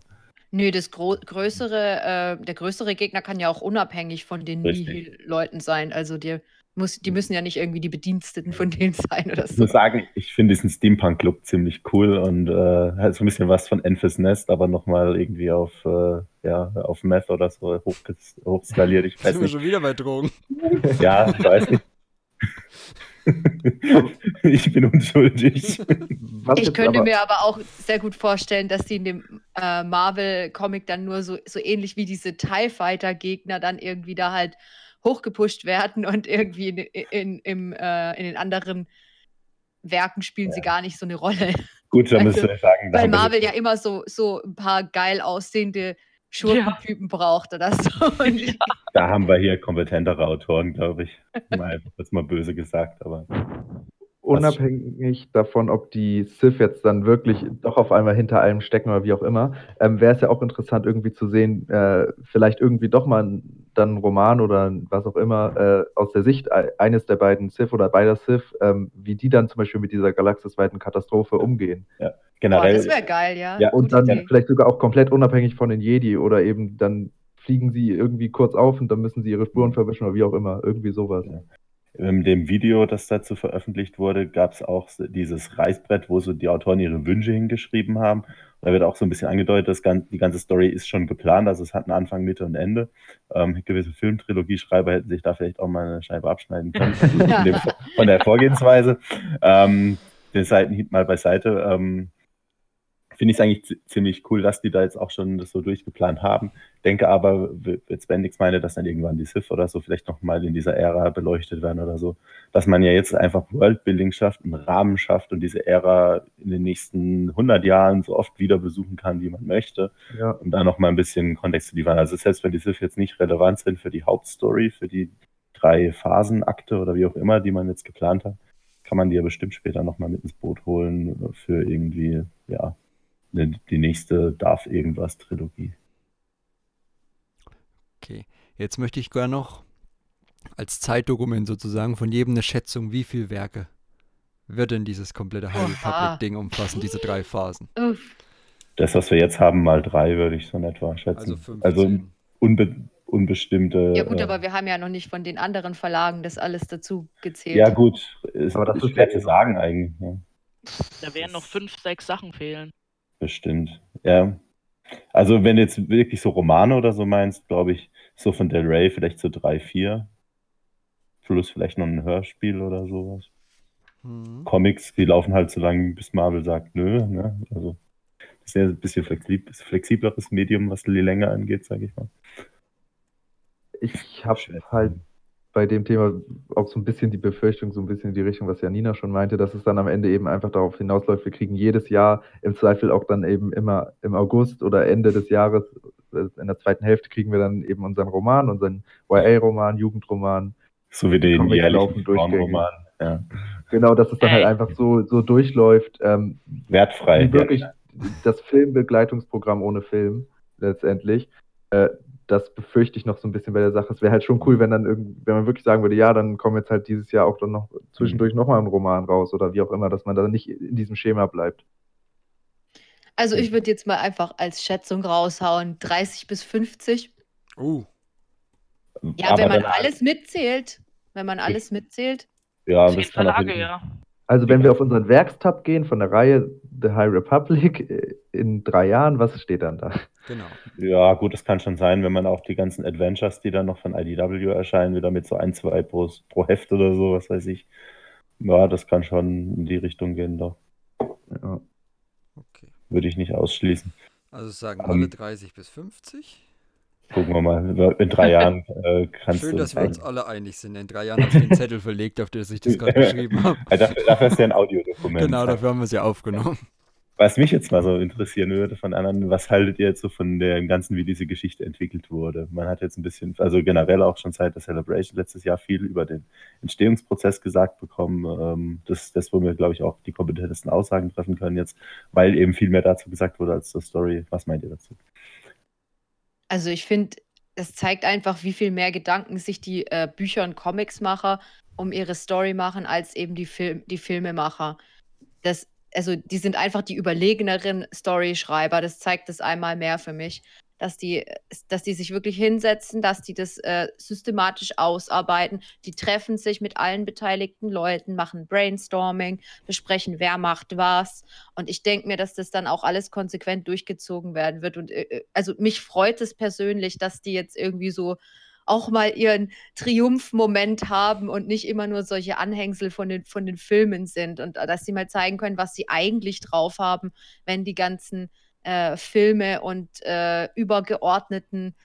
Nö, das größere, äh, der größere Gegner kann ja auch unabhängig von den. Nihil-Leuten sein. Also die, muss, die müssen ja nicht irgendwie die Bediensteten von denen sein oder Ich so. muss sagen, ich finde diesen Steampunk-Look ziemlich cool und äh, hat so ein bisschen was von Enfys Nest, aber nochmal irgendwie auf, äh, ja, auf Meth oder so hochges- hochskaliert. Ich weiß sind wir nicht. schon wieder bei Drogen. Ja, ich weiß nicht. ich bin unschuldig. Was Ich könnte aber- mir aber auch sehr gut vorstellen, dass die in dem äh, Marvel-Comic dann nur so, so ähnlich wie diese TIE Fighter-Gegner dann irgendwie da halt hochgepusht werden und irgendwie in, in, im, äh, in den anderen Werken spielen sie Ja. gar nicht so eine Rolle. Gut, da Also, müsst ihr sagen, Weil wir Marvel ja immer so, so ein paar geil aussehende Schurkentypen braucht oder so. Und da haben wir hier kompetentere Autoren, glaube ich. Mal, jetzt mal böse gesagt, aber Unabhängig davon, ob die Sith jetzt dann wirklich doch auf einmal hinter allem stecken oder wie auch immer, ähm, wäre es ja auch interessant irgendwie zu sehen, äh, vielleicht irgendwie doch mal ein, dann ein Roman oder was auch immer äh, aus der Sicht eines der beiden Sith oder beider Sith, ähm, wie die dann zum Beispiel mit dieser galaxisweiten Katastrophe umgehen. Boah, generell. das wäre geil, ja. Ja, Und dann Idee. vielleicht sogar auch komplett unabhängig von den Jedi oder eben dann fliegen sie irgendwie kurz auf und dann müssen sie ihre Spuren verwischen oder wie auch immer. Irgendwie sowas. Ja. In dem Video, das dazu veröffentlicht wurde, gab es auch dieses Reißbrett, wo so die Autoren ihre Wünsche hingeschrieben haben. Da wird auch so ein bisschen angedeutet, dass die ganze Story ist schon geplant, also es hat einen Anfang, Mitte und Ende. Ähm, gewisse Filmtrilogie-Schreiber hätten sich da vielleicht auch mal eine Scheibe abschneiden können von, dem, von der Vorgehensweise. Ähm, den Seitenhieb mal beiseite. Ähm, Finde ich es eigentlich zi- ziemlich cool, dass die da jetzt auch schon das so durchgeplant haben. Denke aber, jetzt Bendix meine, dass dann irgendwann die Sith oder so vielleicht nochmal in dieser Ära beleuchtet werden oder so. Dass man ja jetzt einfach Worldbuilding schafft, einen Rahmen schafft und diese Ära in den nächsten 100 Jahren so oft wieder besuchen kann, wie man möchte, Ja. um da nochmal ein bisschen Kontext zu liefern. Also selbst wenn die Sith jetzt nicht relevant sind für die Hauptstory, für die drei Phasenakte oder wie auch immer, die man jetzt geplant hat, kann man die ja bestimmt später nochmal mit ins Boot holen für irgendwie, ja, die nächste Darf irgendwas Trilogie. Okay, jetzt möchte ich gerne noch als Zeitdokument sozusagen von jedem eine Schätzung, wie viele Werke wird denn dieses komplette High. Republic-Ding umfassen, diese drei Phasen? Uff. Das, was wir jetzt haben, mal drei, würde ich so in etwa schätzen. Also 15. Also unbe unbestimmte. Ja gut, äh, aber wir haben ja noch nicht von den anderen Verlagen das alles dazu gezählt. Ja, gut, ist, Aber das ist schwer zu sagen eigentlich. Ja. Da werden noch fünf, sechs Sachen fehlen. Bestimmt. Ja. Also, wenn du jetzt wirklich so Romane oder so meinst, glaube ich, so von Del Rey vielleicht so drei, vier. Plus vielleicht noch ein Hörspiel oder sowas. Mhm. Comics, die laufen halt so lange, bis Marvel sagt, nö. Ne? Also, das ist ja ein bisschen flexib flexibleres Medium, was die Länge angeht, sage ich mal. Ich habe halt bei dem Thema auch so ein bisschen die Befürchtung, so ein bisschen in die Richtung, was Janina schon meinte, dass es dann am Ende eben einfach darauf hinausläuft, wir kriegen jedes Jahr im Zweifel auch dann eben immer im August oder Ende des Jahres, äh, in der zweiten Hälfte kriegen wir dann eben unseren Roman, unseren YA-Roman, Jugendroman. So wie den jährlichen. Frauenroman. Ja. Genau, dass es dann halt Ey. einfach so, so durchläuft. Ähm, Wertfrei. wirklich das Filmbegleitungsprogramm ohne Film letztendlich. Äh, das befürchte ich noch so ein bisschen bei der Sache. Es wäre halt schon cool, wenn dann irgend, wenn man wirklich sagen würde, ja, dann kommt jetzt halt dieses Jahr auch dann noch zwischendurch nochmal ein Roman raus oder wie auch immer, dass man da nicht in diesem Schema bleibt. Also ich würde jetzt mal einfach als Schätzung raushauen, 30 bis 50. Uh, Ja, Aber wenn man dann- alles mitzählt, wenn man alles mitzählt. Ja, auch Verlage, ja. Also wenn wir auf unseren Werkstab gehen von der Reihe The High Republic äh, in drei Jahren, was steht dann da? Genau. Ja, gut, das kann schon sein, wenn man auch die ganzen Adventures, die dann noch von IDW erscheinen, wieder mit so ein, zwei pro, pro Heft oder so, was weiß ich. Ja, das kann schon in die Richtung gehen, doch. Ja. Okay. Würde ich nicht ausschließen. Also sagen Ähm, alle 30 bis 50. Gucken wir mal. In drei Jahren äh, kannst Schön, du. dass wir uns alle einig sind. In drei Jahren habe ich den Zettel verlegt, auf den ich das gerade geschrieben habe. Ja, dafür, dafür ist ja ein Audiodokument. Genau, dafür haben wir es ja aufgenommen. Was mich jetzt mal so interessieren würde von anderen, was haltet ihr jetzt so von dem Ganzen, wie diese Geschichte entwickelt wurde? Man hat jetzt ein bisschen, also generell auch schon seit der Celebration letztes Jahr viel über den Entstehungsprozess gesagt bekommen. Ähm, das, das, wo wir, glaube ich, auch die kompetentesten Aussagen treffen können jetzt, weil eben viel mehr dazu gesagt wurde als zur Story. Was meint ihr dazu? Also ich finde, es zeigt einfach, wie viel mehr Gedanken sich die äh, Bücher- und Comicsmacher um ihre Story machen, als eben die, Film die Filmemacher. Das, also die sind einfach die überlegeneren Storyschreiber. Das zeigt es einmal mehr für mich, dass die, dass die sich wirklich hinsetzen, dass die das äh, systematisch ausarbeiten. Die treffen sich mit allen beteiligten Leuten, machen Brainstorming, besprechen, wer macht was. Und ich denke mir, dass das dann auch alles konsequent durchgezogen werden wird. Und äh, also mich freut es persönlich, dass die jetzt irgendwie so auch mal ihren Triumphmoment haben und nicht immer nur solche Anhängsel von den, von den Filmen sind und äh, dass sie mal zeigen können, was sie eigentlich drauf haben, wenn die ganzen äh, Filme und äh, übergeordneten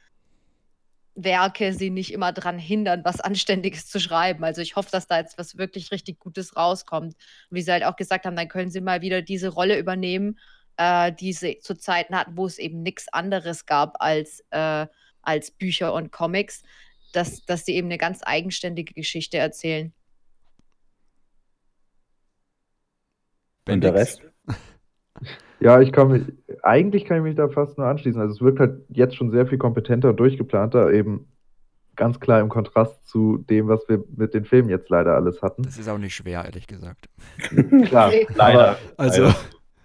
Werke sie nicht immer daran hindern, was Anständiges zu schreiben. Also ich hoffe, dass da jetzt was wirklich richtig Gutes rauskommt. Und wie sie halt auch gesagt haben, dann können sie mal wieder diese Rolle übernehmen, äh, die sie zu Zeiten hatten, wo es eben nichts anderes gab als, äh, als Bücher und Comics, dass, dass sie eben eine ganz eigenständige Geschichte erzählen. Und der? Rest? Ja, ich kann mich, eigentlich kann ich mich da fast nur anschließen. Also es wirkt halt jetzt schon sehr viel kompetenter und durchgeplanter, eben ganz klar im Kontrast zu dem, was wir mit den Filmen jetzt leider alles hatten. Das ist auch nicht schwer, ehrlich gesagt. Klar, Leider. Also, Leider.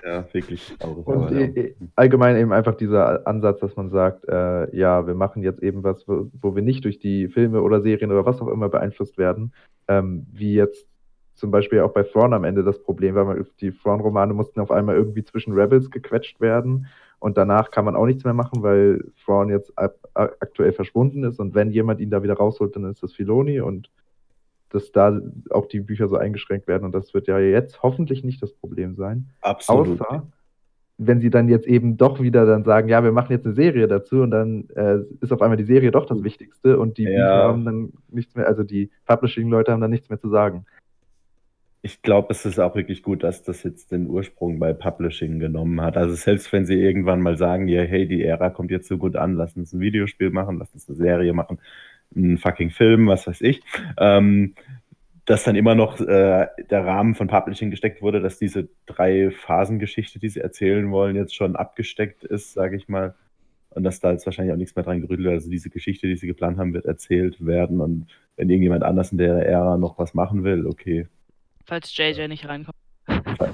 Ja, wirklich. traurig, Und aber, ja. allgemein eben einfach dieser Ansatz, dass man sagt, äh, ja, wir machen jetzt eben was, wo, wo wir nicht durch die Filme oder Serien oder was auch immer beeinflusst werden, ähm, wie jetzt zum Beispiel auch bei Thrawn am Ende das Problem war, man, die Thrawn-Romane mussten auf einmal irgendwie zwischen Rebels gequetscht werden und danach kann man auch nichts mehr machen, weil Thrawn jetzt ab, aktuell verschwunden ist und wenn jemand ihn da wieder rausholt, dann ist das Filoni und dass da auch die Bücher so eingeschränkt werden und das wird ja jetzt hoffentlich nicht das Problem sein. Absolut. Außer, wenn sie dann jetzt eben doch wieder dann sagen, ja, wir machen jetzt eine Serie dazu und dann äh, ist auf einmal die Serie doch das Wichtigste und die Ja. Bücher haben dann nichts mehr, also die Publishing-Leute haben dann nichts mehr zu sagen. Ich glaube, es ist auch wirklich gut, dass das jetzt den Ursprung bei Publishing genommen hat. Also selbst wenn sie irgendwann mal sagen, ja, hey, die Ära kommt jetzt so gut an, lass uns ein Videospiel machen, lass uns eine Serie machen, einen fucking Film, was weiß ich, ähm, dass dann immer noch äh, der Rahmen von Publishing gesteckt wurde, dass diese drei Phasengeschichte, die sie erzählen wollen, jetzt schon abgesteckt ist, sage ich mal. Und dass da jetzt wahrscheinlich auch nichts mehr dran gerüttelt wird. Also diese Geschichte, die sie geplant haben, wird erzählt werden. Und wenn irgendjemand anders in der Ära noch was machen will, okay, Falls JJ nicht reinkommt.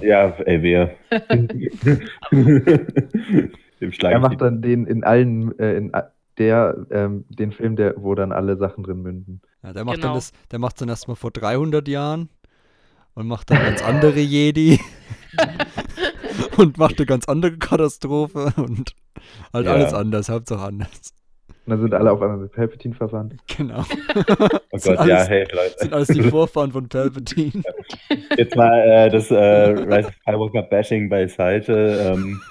ja, ey, wer? Er macht dann den in allen, äh, in der, ähm, den Film, der, wo dann alle Sachen drin münden. ja, der macht Genau. dann das, der macht dann erstmal vor 300 Jahren und macht dann ganz andere Jedi und macht eine ganz andere Katastrophe und halt Ja. alles anders, Hauptsache anders. Und dann sind alle auf einmal mit Palpatine verwandt. Genau. Oh sind Gott, ja, alles- hey, Leute. sind alles die Vorfahren von Palpatine. Jetzt mal äh, das äh, Rise of Skywalker Bashing beiseite. Ähm,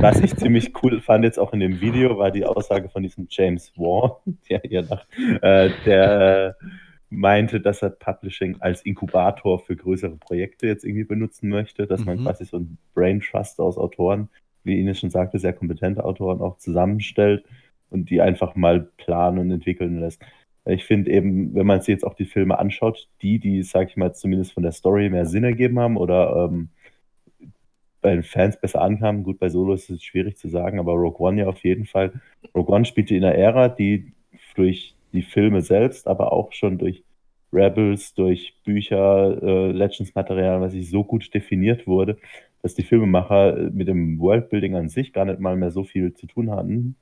was ich ziemlich cool fand jetzt auch in dem Video, war die Aussage von diesem James Warren, der hier nach, äh, der äh, meinte, dass er Publishing als Inkubator für größere Projekte jetzt irgendwie benutzen möchte, dass man Mhm. quasi so ein Brain Trust aus Autoren, wie Ines schon sagte, sehr kompetente Autoren auch zusammenstellt und die einfach mal planen und entwickeln lässt. Ich finde eben, wenn man sich jetzt auch die Filme anschaut, die, die, sag ich mal, zumindest von der Story mehr Sinn ergeben haben oder ähm, bei den Fans besser ankamen, gut, bei Solo ist es schwierig zu sagen, aber Rogue One ja auf jeden Fall. Rogue One spielte in einer Ära, die durch die Filme selbst, aber auch schon durch Rebels, durch Bücher, äh, Legends-Material, was ich so gut definiert wurde, dass die Filmemacher mit dem Worldbuilding an sich gar nicht mal mehr so viel zu tun hatten.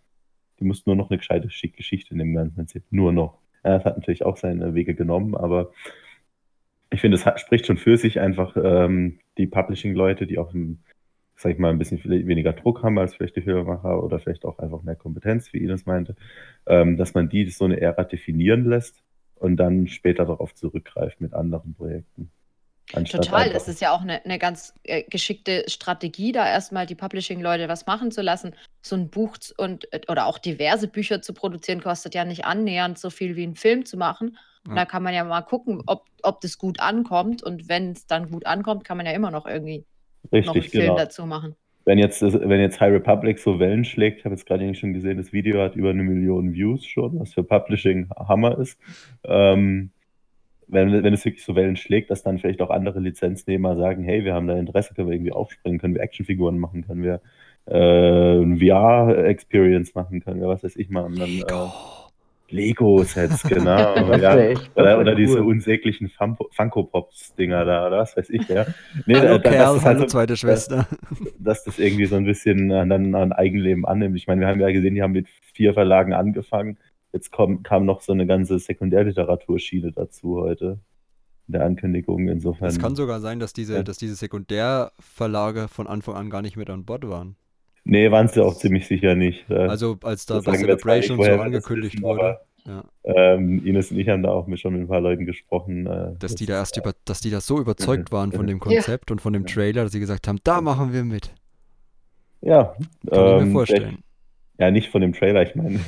Die mussten nur noch eine gescheite Geschichte in dem Ganzen erzählen. Nur noch. Ja, das hat natürlich auch seine Wege genommen, aber ich finde, es spricht schon für sich einfach ähm, die Publishing-Leute, die auch, sag ich mal, ein bisschen weniger Druck haben als vielleicht die Filmemacher oder vielleicht auch einfach mehr Kompetenz, wie Ines meinte, ähm, dass man die so eine Ära definieren lässt und dann später darauf zurückgreift mit anderen Projekten. Total, das ist ja auch eine, eine ganz äh, geschickte Strategie, da erstmal die Publishing-Leute was machen zu lassen. So ein Buch und äh, oder auch diverse Bücher zu produzieren, kostet ja nicht annähernd so viel wie ein Film zu machen. Ja. Da kann man ja mal gucken, ob, ob das gut ankommt. Und wenn es dann gut ankommt, kann man ja immer noch irgendwie Richtig, noch einen Film genau. dazu machen. Wenn jetzt, wenn jetzt High Republic so Wellen schlägt, ich habe jetzt gerade schon gesehen, das Video hat über eine Million Views schon, was für Publishing Hammer ist. Ähm, wenn, wenn es wirklich so Wellen schlägt, dass dann vielleicht auch andere Lizenznehmer sagen, hey, wir haben da Interesse, können wir irgendwie aufspringen, können wir Actionfiguren machen, können wir äh, ein VR-Experience machen, können wir was weiß ich machen. Dann, äh, Lego-Sets, genau. ja. Oder, oder cool. diese unsäglichen Funko-Pops-Dinger da, oder was weiß ich, ja. Nee, hallo da, Kerl, das hallo halt, zweite Schwester. Dass, dass, das irgendwie so ein bisschen dann ein Eigenleben annimmt. Ich meine, wir haben ja gesehen, die haben mit vier Verlagen angefangen Jetzt komm, kam noch so eine ganze Sekundärliteraturschiene dazu heute in der Ankündigung. Insofern. Es kann sogar sein, dass diese, ja. dass diese Sekundärverlage von Anfang an gar nicht mit an Bord waren. Nee, waren sie auch ziemlich sicher nicht. Also als da das Celebration so angekündigt wissen, wurde. Ja. Ähm, Ines und ich haben da auch schon mit ein paar Leuten gesprochen. Äh, dass das, die da erst über, dass die da so überzeugt waren von dem Konzept ja. und von dem Trailer, dass sie gesagt haben, da machen wir mit. Ja, kann ähm, ich mir ähm, vorstellen. Ja, nicht von dem Trailer, ich meine,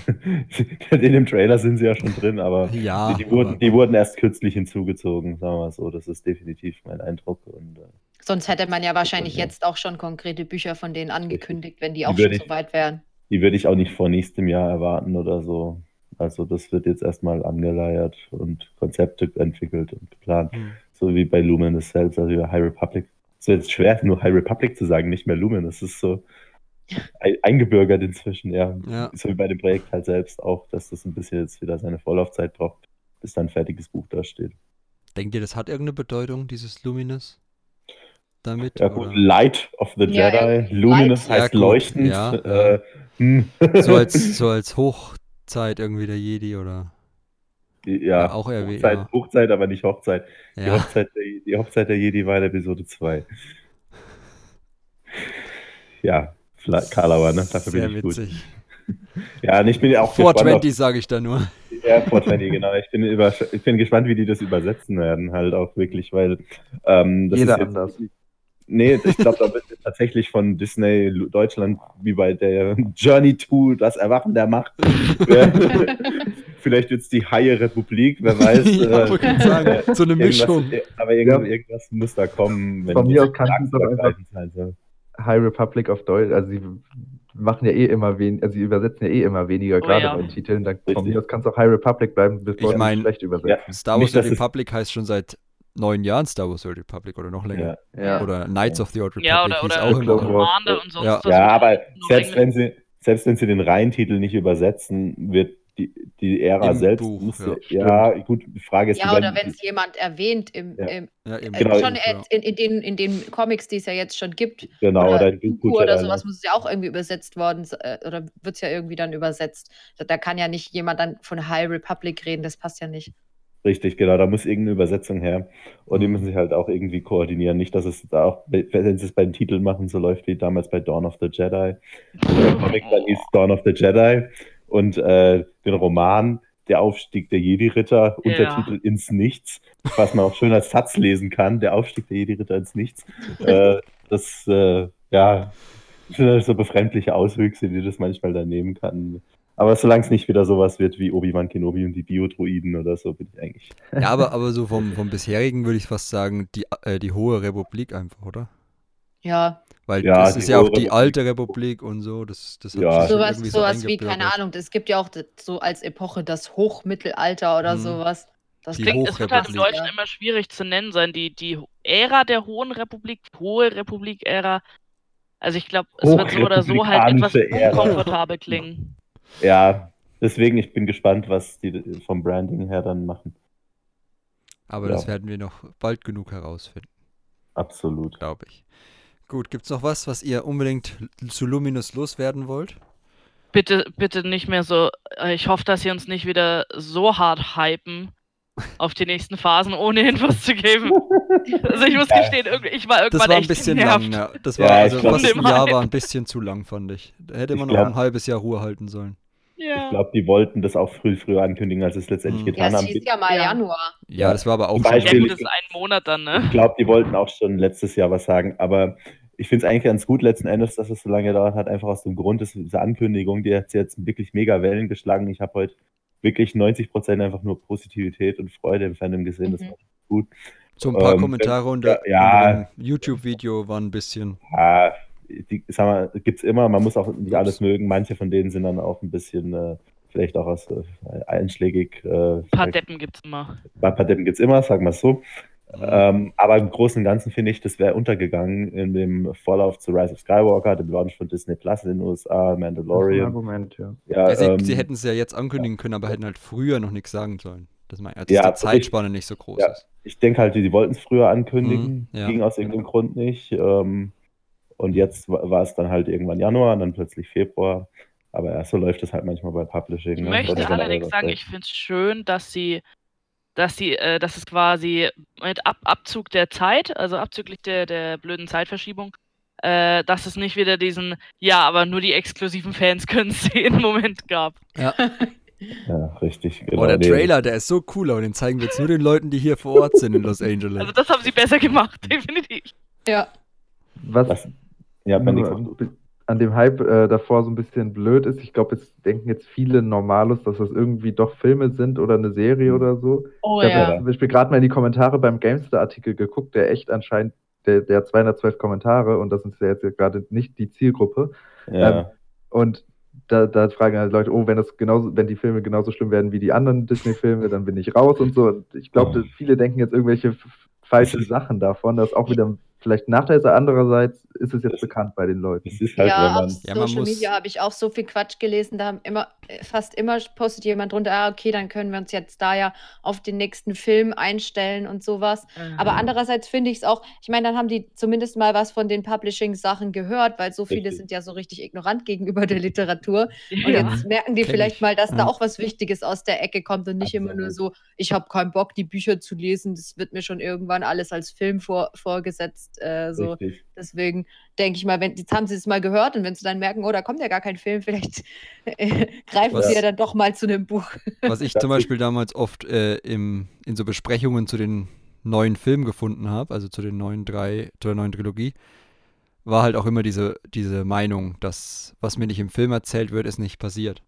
in dem Trailer sind sie ja schon drin, aber ja, die, die, wurden, die wurden erst kürzlich hinzugezogen, sagen wir mal so. Das ist definitiv mein Eindruck. Und, äh, Sonst hätte man ja wahrscheinlich ja. jetzt auch schon konkrete Bücher von denen angekündigt, wenn die, die auch schon ich, so weit wären. Die würde ich auch nicht vor nächstem Jahr erwarten oder so. Also das wird jetzt erstmal angeleiert und Konzepte entwickelt und geplant. Mhm. So wie bei Luminous selbst, also High Republic. Es ist jetzt schwer, nur High Republic zu sagen, nicht mehr Luminous. Das ist so, eingebürgert inzwischen, ja. ja. So wie bei dem Projekt halt selbst auch, dass das ein bisschen jetzt wieder seine Vorlaufzeit braucht, bis dann ein fertiges Buch da steht. Denkt ihr, das hat irgendeine Bedeutung, dieses Luminous? Damit, ja, gut, Light of the ja, Jedi. Luminous Light. heißt ja, leuchtend. Ja, äh, hm. so, als, so als Hochzeit irgendwie der Jedi, oder? Ja, auch erwähnt. Hochzeit, Hochzeit, aber nicht Hochzeit. Die, Hochzeit der, die Hochzeit der Jedi war in Episode 2. ja, Karlauer, ne? Dafür Sehr bin ich witzig. gut. Ja, und ich bin auch 420 sage ich da nur. Ja, 420, genau. Ich bin, über, ich bin gespannt, wie die das übersetzen werden, halt auch wirklich, weil ähm, das Jeder anders. Nee, ich glaube, da wird tatsächlich von Disney Deutschland wie bei der Journey to das Erwachen der Macht. Vielleicht wird es die Haie Republik, wer weiß. ja, äh, sagen, so eine Mischung. Aber irgendwas, ja. irgendwas, muss da kommen. Wenn Von mir aus kann es doch einfach. Sein soll. High Republic of Deutsch, also sie machen ja eh immer weniger, also sie übersetzen ja eh immer weniger, oh, gerade ja. bei den Titeln. Dann von mir aus kann es auch High Republic bleiben, bevor ich mein, schlecht übersetzt. Ja, Star Wars Old Republic heißt schon seit neun Jahren Star Wars Old Republic oder noch länger. Ja. Oder Knights of the Old Republic. Ja, oder, oder auch Commander und sonst ja. ja, aber selbst wenn, sie, selbst wenn sie den Reihentitel nicht übersetzen, wird die, die Ära Im selbst Buch, musste, ja. ja. gut, die Frage ist. Ja, oder wenn es jemand erwähnt im, ja. im ja, äh, genau, schon in, in, den, in den Comics, die es ja jetzt schon gibt. Genau, oder, oder, Buch oder sowas muss es ja auch irgendwie übersetzt worden äh, oder wird es ja irgendwie dann übersetzt. Da kann ja nicht jemand dann von High Republic reden, das passt ja nicht. Richtig, genau, da muss irgendeine Übersetzung her. Und die mhm. müssen sich halt auch irgendwie koordinieren. Nicht, dass es da auch, wenn sie es bei den Titeln machen, so läuft wie damals bei Dawn of the Jedi. Der Comic dann hieß Dawn of the Jedi und äh, den Roman Der Aufstieg der Jedi-Ritter, ja. Untertitel ins Nichts, was man auch schön als Satz lesen kann, Der Aufstieg der Jedi-Ritter ins Nichts. äh, das, äh, ja, sind so befremdliche Auswüchse, die das manchmal dann nehmen kann. Aber solange es nicht wieder sowas wird wie Obi-Wan Kenobi und die Biodroiden oder so, bin ich eigentlich. Ja, aber, aber so vom, vom bisherigen würde ich fast sagen, die, äh, die hohe Republik einfach, oder? Ja, weil ja, das ist ja auch die alte Republik und so. Das, das ja. sowas, sowas wie, keine Ahnung, es gibt ja auch so als Epoche das Hochmittelalter oder hm. sowas. Das klingt, es wird halt im Deutschen ja. immer schwierig zu nennen sein. Die, die Ära der Hohen Republik, Hohe Republik-Ära. Also ich glaube, es wird so oder so halt etwas unkomfortabel klingen. Ja, deswegen, ich bin gespannt, was die vom Branding her dann machen. Aber ja. das werden wir noch bald genug herausfinden. Absolut. Glaube ich. Gut, gibt es noch was, was ihr unbedingt zu Luminous loswerden wollt? Bitte, bitte nicht mehr so. Äh, ich hoffe, dass sie uns nicht wieder so hart hypen, auf die nächsten Phasen, ohne Infos zu geben. Also ich muss Ja. gestehen, irgendwie- ich war irgendwann Das war ein echt bisschen genervt. lang, ja. Das war Ja, also glaub- fast ein Jahr war ein bisschen zu lang, fand ich. Da hätte man Ich noch glaub- ein halbes Jahr Ruhe halten sollen. Ja. Ich glaube, die wollten das auch früh früher ankündigen, als sie es letztendlich Mhm. Ja, getan es haben. hieß ja mal Ja. Januar. Ja, das war aber auch Zum schon. ja Beispiel- gut, das ist ein Monat dann, ne? Ich glaube, die wollten auch schon letztes Jahr was sagen, aber ich finde es eigentlich ganz gut letzten Endes, dass es so lange gedauert hat, einfach aus dem Grund, dass diese Ankündigung, die hat jetzt wirklich mega Wellen geschlagen. Ich habe heute wirklich 90 Prozent einfach nur Positivität und Freude im Fandom gesehen. Das Mhm. war gut. So ein paar Ähm, Kommentare unter, ja. unter dem YouTube-Video waren ein bisschen. Ja, die, sag mal, gibt's immer, man muss auch nicht alles mögen. Manche von denen sind dann auch ein bisschen, äh, vielleicht auch aus äh, einschlägig. Äh, Ein paar Deppen gibt's immer. Bei Patetten gibt es immer, sagen wir es so. Mhm. Ähm, aber im Großen und Ganzen finde ich, das wäre untergegangen in dem Vorlauf zu Rise of Skywalker, dem Launch von Disney Plus in den USA, ein Mandalorian. Argument, ja. Ja, Ja, sie, ähm, sie hätten es ja jetzt ankündigen können, aber hätten halt früher noch nichts sagen sollen. Das meine ich, als Ja, die richtig. Zeitspanne nicht so groß Ja. ist. ich denke halt, die, die wollten es früher ankündigen, Mhm, ja. ging aus irgendeinem Grund nicht. Ähm, und jetzt wa- war es dann halt irgendwann Januar, dann plötzlich Februar. Aber ja, so läuft es halt manchmal bei Publishing. Ich ne? möchte Oder allerdings sagen, ich finde es schön, dass sie, dass sie, äh, dass es quasi mit Ab Abzug der Zeit, also abzüglich der, der blöden Zeitverschiebung, äh, dass es nicht wieder diesen, ja, aber nur die exklusiven Fans können es sehen, Moment gab. Ja. Ja, richtig. Genau, oh, der. Trailer, der ist so cool, aber den zeigen wir jetzt nur den Leuten, die hier vor Ort sind in Los Angeles. Also das haben sie besser gemacht, definitiv. Ja. Was Was, ja, wenn nur an- an dem Hype äh, davor so ein bisschen blöd ist, ich glaube, es denken jetzt viele Normalos, dass das irgendwie doch Filme sind oder eine Serie Mhm. oder so. Oh Ich habe ja. zum Beispiel gerade mal in die Kommentare beim Gamestar-Artikel geguckt, der echt anscheinend, der, der hat 212 Kommentare und das ist ja jetzt gerade nicht die Zielgruppe. ja. Und da, da fragen halt Leute, oh, wenn das genauso, wenn die Filme genauso schlimm werden wie die anderen Disney-Filme, dann bin ich raus und so. Und ich glaube, Oh. viele denken jetzt irgendwelche falschen Sachen davon. Das ist auch wieder vielleicht ein Nachteil. ist. Andererseits ist es jetzt bekannt bei den Leuten. Halt, ja, wenn auf man. Ja, man Social Media habe ich auch so viel Quatsch gelesen. Da haben immer, fast immer postet jemand drunter, ah, okay, dann können wir uns jetzt da ja auf den nächsten Film einstellen und sowas. Aber andererseits finde ich es auch, ich meine, dann haben die zumindest mal was von den Publishing-Sachen gehört, weil so viele Richtig. sind ja so richtig ignorant gegenüber der Literatur. Und ja. jetzt merken die Kenn vielleicht ich. mal, dass da auch was Wichtiges aus der Ecke kommt und nicht immer nur so, ich habe keinen Bock, die Bücher zu lesen. Das wird mir schon irgendwann alles als Film vor, vorgesetzt. Äh, so. Richtig. Deswegen denke ich mal, wenn, jetzt haben sie es mal gehört und wenn sie dann merken, oh, da kommt ja gar kein Film, vielleicht äh, greifen Was- sie ja dann doch mal zu einem Buch. Was ich zum Beispiel damals oft äh, im, in so Besprechungen zu den neuen Filmen gefunden habe, also zu den neuen drei, zu der neuen Trilogie, war halt auch immer diese, diese Meinung, dass was mir nicht im Film erzählt wird, ist nicht passiert.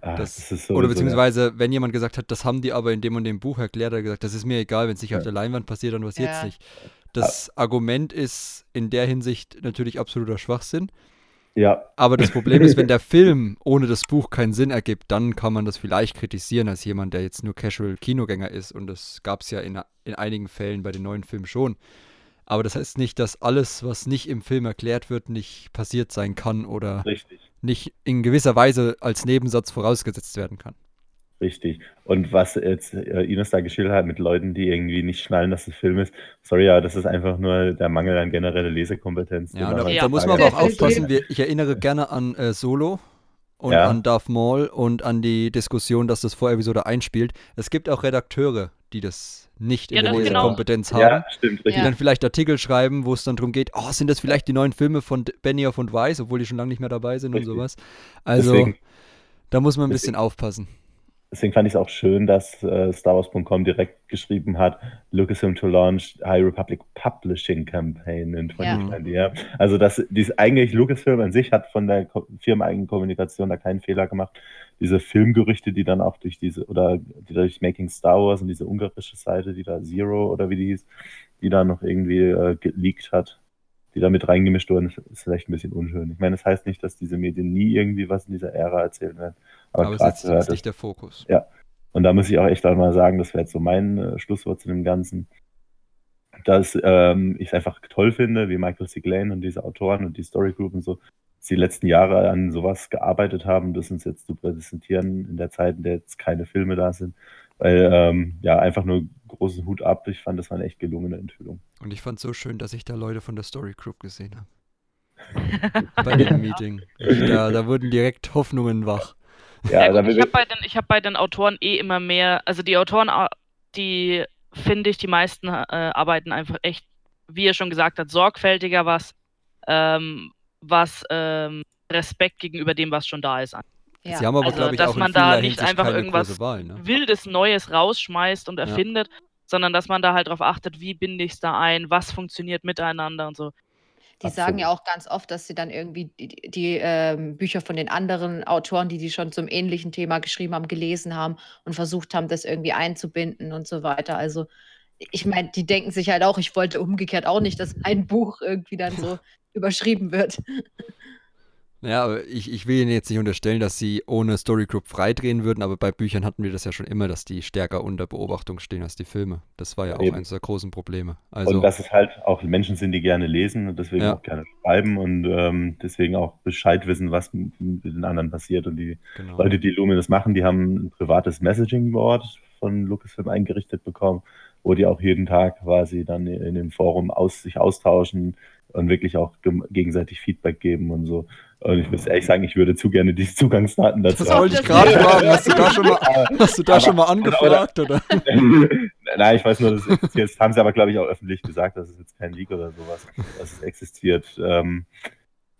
Ah, Das- das ist sowieso, Oder ja. beziehungsweise, wenn jemand gesagt hat, das haben die aber in dem und dem Buch erklärt, hat er gesagt, das ist mir egal, wenn es nicht auf Ja. der Leinwand passiert, dann passiert es Ja. nicht. Das Argument ist in der Hinsicht natürlich absoluter Schwachsinn. Ja, Aber das Problem ist, wenn der Film ohne das Buch keinen Sinn ergibt, dann kann man das vielleicht kritisieren als jemand, der jetzt nur Casual-Kinogänger ist. Und das gab es ja in, in einigen Fällen bei den neuen Filmen schon. Aber das heißt nicht, dass alles, was nicht im Film erklärt wird, nicht passiert sein kann oder richtig. nicht in gewisser Weise als Nebensatz vorausgesetzt werden kann. Richtig. Und was jetzt äh, Ines da geschildert hat mit Leuten, die irgendwie nicht schnallen, dass es Film ist, sorry, ja, das ist einfach nur der Mangel an genereller Lesekompetenz. Ja, da, Ja. da muss man aber auch aufpassen. Wir, ich erinnere gerne an äh, Solo und Ja. an Darth Maul und an die Diskussion, dass das vor Episode einspielt. Es gibt auch Redakteure, die das nicht in Ja, der das genau. Lesekompetenz haben. Ja, stimmt, die dann vielleicht Artikel schreiben, wo es dann darum geht, oh, sind das vielleicht die neuen Filme von Benioff und Weiss, obwohl die schon lange nicht mehr dabei sind Richtig. und sowas. Also, Deswegen- da muss man ein bisschen deswegen- aufpassen. Deswegen fand ich es auch schön, dass äh, StarWars.com direkt geschrieben hat, Lucasfilm to launch High Republic Publishing Campaign in 2020. Ja. Also das, dies eigentlich Lucasfilm an sich hat von der Ko firmeneigenen Kommunikation da keinen Fehler gemacht. Diese Filmgerüchte, die dann auch durch diese, oder die durch Making Star Wars und diese ungarische Seite, die da Zero oder wie die hieß, die da noch irgendwie äh, geleakt hat, die da mit reingemischt wurden, ist, ist vielleicht ein bisschen unschön. Ich meine, das heißt nicht, dass diese Medien nie irgendwie was in dieser Ära erzählen werden. Aber, Aber es ist es nicht der Fokus. und da muss ich auch echt einmal sagen, das wäre jetzt so mein äh, Schlusswort zu dem Ganzen, dass ähm, ich es einfach toll finde, wie Michael C. Glenn und diese Autoren und die Story Group und so, dass die letzten Jahre an sowas gearbeitet haben, das uns jetzt zu präsentieren in der Zeit, in der jetzt keine Filme da sind. Weil, ähm, ja, einfach nur großen Hut ab. Ich fand, das war eine echt gelungene Enthüllung. Und ich fand es so schön, dass ich da Leute von der Story Group gesehen habe. Bei dem Meeting. Da, da wurden direkt Hoffnungen wach. Ja, Ja, gut, ich habe bei, den- ich hab bei den Autoren eh immer mehr, also die Autoren, die finde ich, die meisten äh, arbeiten einfach echt, wie er schon gesagt hat, sorgfältiger, was, ähm, was ähm, Respekt gegenüber dem, was schon da ist. an. Ja. Sie haben aber, Also, glaube ich, dass auch man da nicht Hinsicht einfach irgendwas Wahl, ne? Wildes Neues rausschmeißt und erfindet, sondern dass man da halt darauf achtet, wie binde ich es da ein, was funktioniert miteinander und so. Die sagen Absolut. ja auch ganz oft, dass sie dann irgendwie die, die ähm, Bücher von den anderen Autoren, die die schon zum ähnlichen Thema geschrieben haben, gelesen haben und versucht haben, das irgendwie einzubinden und so weiter. Also ich meine, die denken sich halt auch, ich wollte umgekehrt auch nicht, dass ein Buch irgendwie dann so überschrieben wird. Ja, aber ich, ich will Ihnen jetzt nicht unterstellen, dass Sie ohne Story Group freidrehen würden, aber bei Büchern hatten wir das ja schon immer, dass die stärker unter Beobachtung stehen als die Filme. Das war ja auch Eben. eines der großen Probleme. Also, und dass es halt auch Menschen sind, die gerne lesen und deswegen Ja. auch gerne schreiben und ähm, deswegen auch Bescheid wissen, was mit, mit den anderen passiert. Und die genau. Leute, die Luminous machen, die haben ein privates Messaging-Board von Lucasfilm eingerichtet bekommen, wo die auch jeden Tag quasi dann in dem Forum aus, sich austauschen und wirklich auch gegenseitig Feedback geben und so. Und ich muss ehrlich sagen, ich würde zu gerne diese Zugangsdaten dazu Das wollte ich das gerade fragen. Hast du da schon mal, hast du da Aber- schon mal oder- angefragt, oder? Nein, ich weiß nur, das jetzt haben sie aber, glaube ich, auch öffentlich gesagt, das ist jetzt kein Leak oder sowas, dass es existiert. Ähm,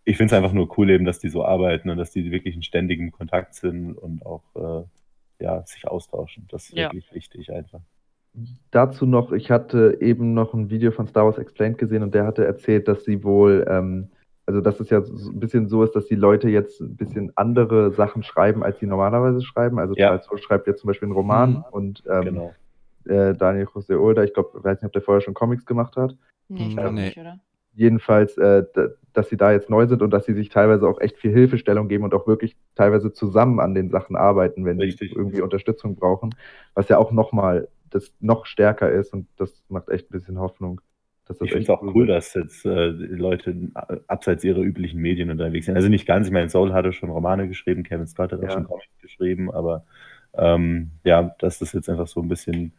ich finde es einfach nur cool eben, dass die so arbeiten und dass die wirklich in ständigem Kontakt sind und auch äh, ja, sich austauschen. Das ist Ja. wirklich wichtig einfach. Dazu noch, ich hatte eben noch ein Video von Star Wars Explained gesehen und der hatte erzählt, dass sie wohl, ähm, also dass es ja so ein bisschen so ist, dass die Leute jetzt ein bisschen andere Sachen schreiben, als sie normalerweise schreiben. Also Ja. Charles schreibt jetzt zum Beispiel einen Roman Mhm. und ähm, Genau. äh, Daniel José Older, ich glaube, weiß nicht, ob der vorher schon Comics gemacht hat. Nee, ich Hm, glaube nee. nicht, oder? Jedenfalls, äh, dass sie da jetzt neu sind und dass sie sich teilweise auch echt viel Hilfestellung geben und auch wirklich teilweise zusammen an den Sachen arbeiten, wenn Richtig. sie irgendwie Unterstützung brauchen, was ja auch nochmal das noch stärker ist und das macht echt ein bisschen Hoffnung. Dass das Ich finde es auch cool, wird. dass jetzt äh, Leute abseits ihrer üblichen Medien unterwegs sind. Also nicht ganz, ich meine, Soul hatte schon Romane geschrieben, Kevin Scott hat auch Ja. schon Comics geschrieben, aber ähm, ja, dass das jetzt einfach so ein bisschen,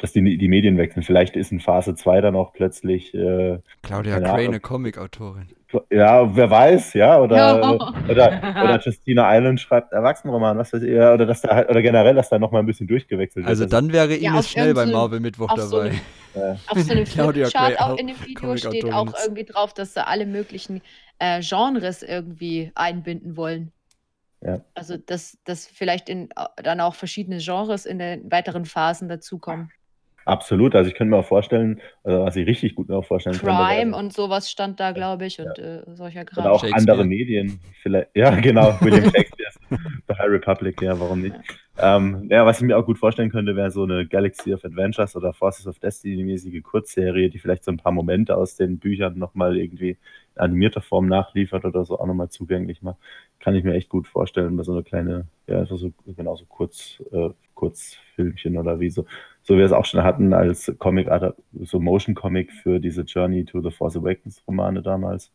dass die, die Medien wechseln. Vielleicht ist in Phase 2 dann auch plötzlich, äh, Claudia eine Comic-Autorin. ja, wer weiß, ja, oder, Ja. oder, oder Justina Island schreibt Erwachsenenroman, was weiß ich, ja, oder dass da halt, oder generell, dass da nochmal ein bisschen durchgewechselt Also wird. dann wäre Ja, Ines schnell bei Marvel Mittwoch auf so dabei. einem- äh, Auf so einem Claudia Flipchart auch in dem Video steht auch irgendwie drauf, dass sie alle möglichen äh, Genres irgendwie einbinden wollen. Ja. Also dass, dass vielleicht in, dann auch verschiedene Genres in den weiteren Phasen dazukommen. Absolut, also ich könnte mir auch vorstellen, also was ich richtig gut mir auch vorstellen könnte, wäre- Crime und sowas stand da, glaube ich, und äh, solcher Kram. Oder auch andere Medien. Vielleicht, ja, genau, William Shakespeare, The High Republic, ja, warum nicht? Ähm, ja, was ich mir auch gut vorstellen könnte, wäre so eine Galaxy of Adventures oder Forces of Destiny-mäßige Kurzserie, die vielleicht so ein paar Momente aus den Büchern nochmal irgendwie in animierter Form nachliefert oder so auch nochmal zugänglich macht. Kann ich mir echt gut vorstellen, bei so eine kleine, ja, einfach so, genau so Kurz, äh, Kurzfilmchen oder wie so, so wie wir es auch schon hatten als Comic, so Motion Comic für diese Journey to the Force Awakens Romane damals.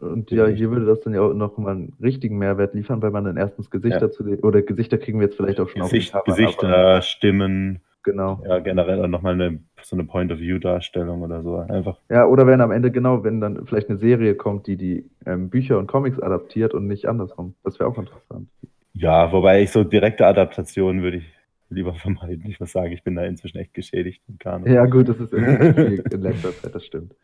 Und ja, hier würde das dann ja auch noch mal einen richtigen Mehrwert liefern, weil man dann erstens Gesichter Ja. zu den, oder Gesichter kriegen wir jetzt vielleicht auch schon Gesicht, auf den Covern, Gesichter, Stimmen, Genau. ja, generell auch nochmal eine, so eine Point-of-View-Darstellung oder so. Einfach, Ja, oder wenn am Ende genau, wenn dann vielleicht eine Serie kommt, die die ähm, Bücher und Comics adaptiert und nicht andersrum. Das wäre auch interessant. ja, wobei ich so direkte Adaptationen würde ich lieber vermeiden. Ich muss sagen, ich bin da inzwischen echt geschädigt im Kanon. Ja, gut, das ist in letzter Zeit, das stimmt.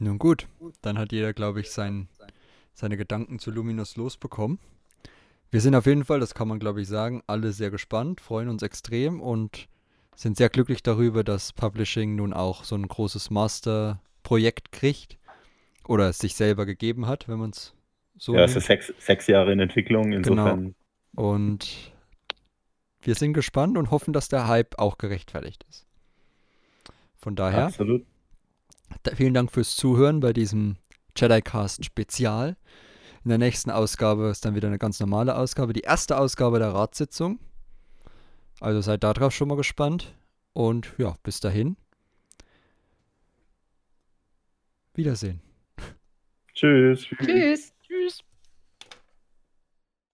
Nun gut, dann hat jeder, glaube ich, sein, seine Gedanken zu Luminous losbekommen. Wir sind auf jeden Fall, das kann man, glaube ich, sagen, alle sehr gespannt, freuen uns extrem und sind sehr glücklich darüber, dass Publishing nun auch so ein großes Master-Projekt kriegt oder es sich selber gegeben hat, wenn man es so Ja, es ist sechs, sechs Jahre in Entwicklung, insofern. Und wir sind gespannt und hoffen, dass der Hype auch gerechtfertigt ist. Von daher, Absolut. vielen Dank fürs Zuhören bei diesem JediCast Spezial. In der nächsten Ausgabe ist dann wieder eine ganz normale Ausgabe, die erste Ausgabe der Ratssitzung. Also seid darauf schon mal gespannt. Und ja, bis dahin. Wiedersehen. Tschüss. Tschüss.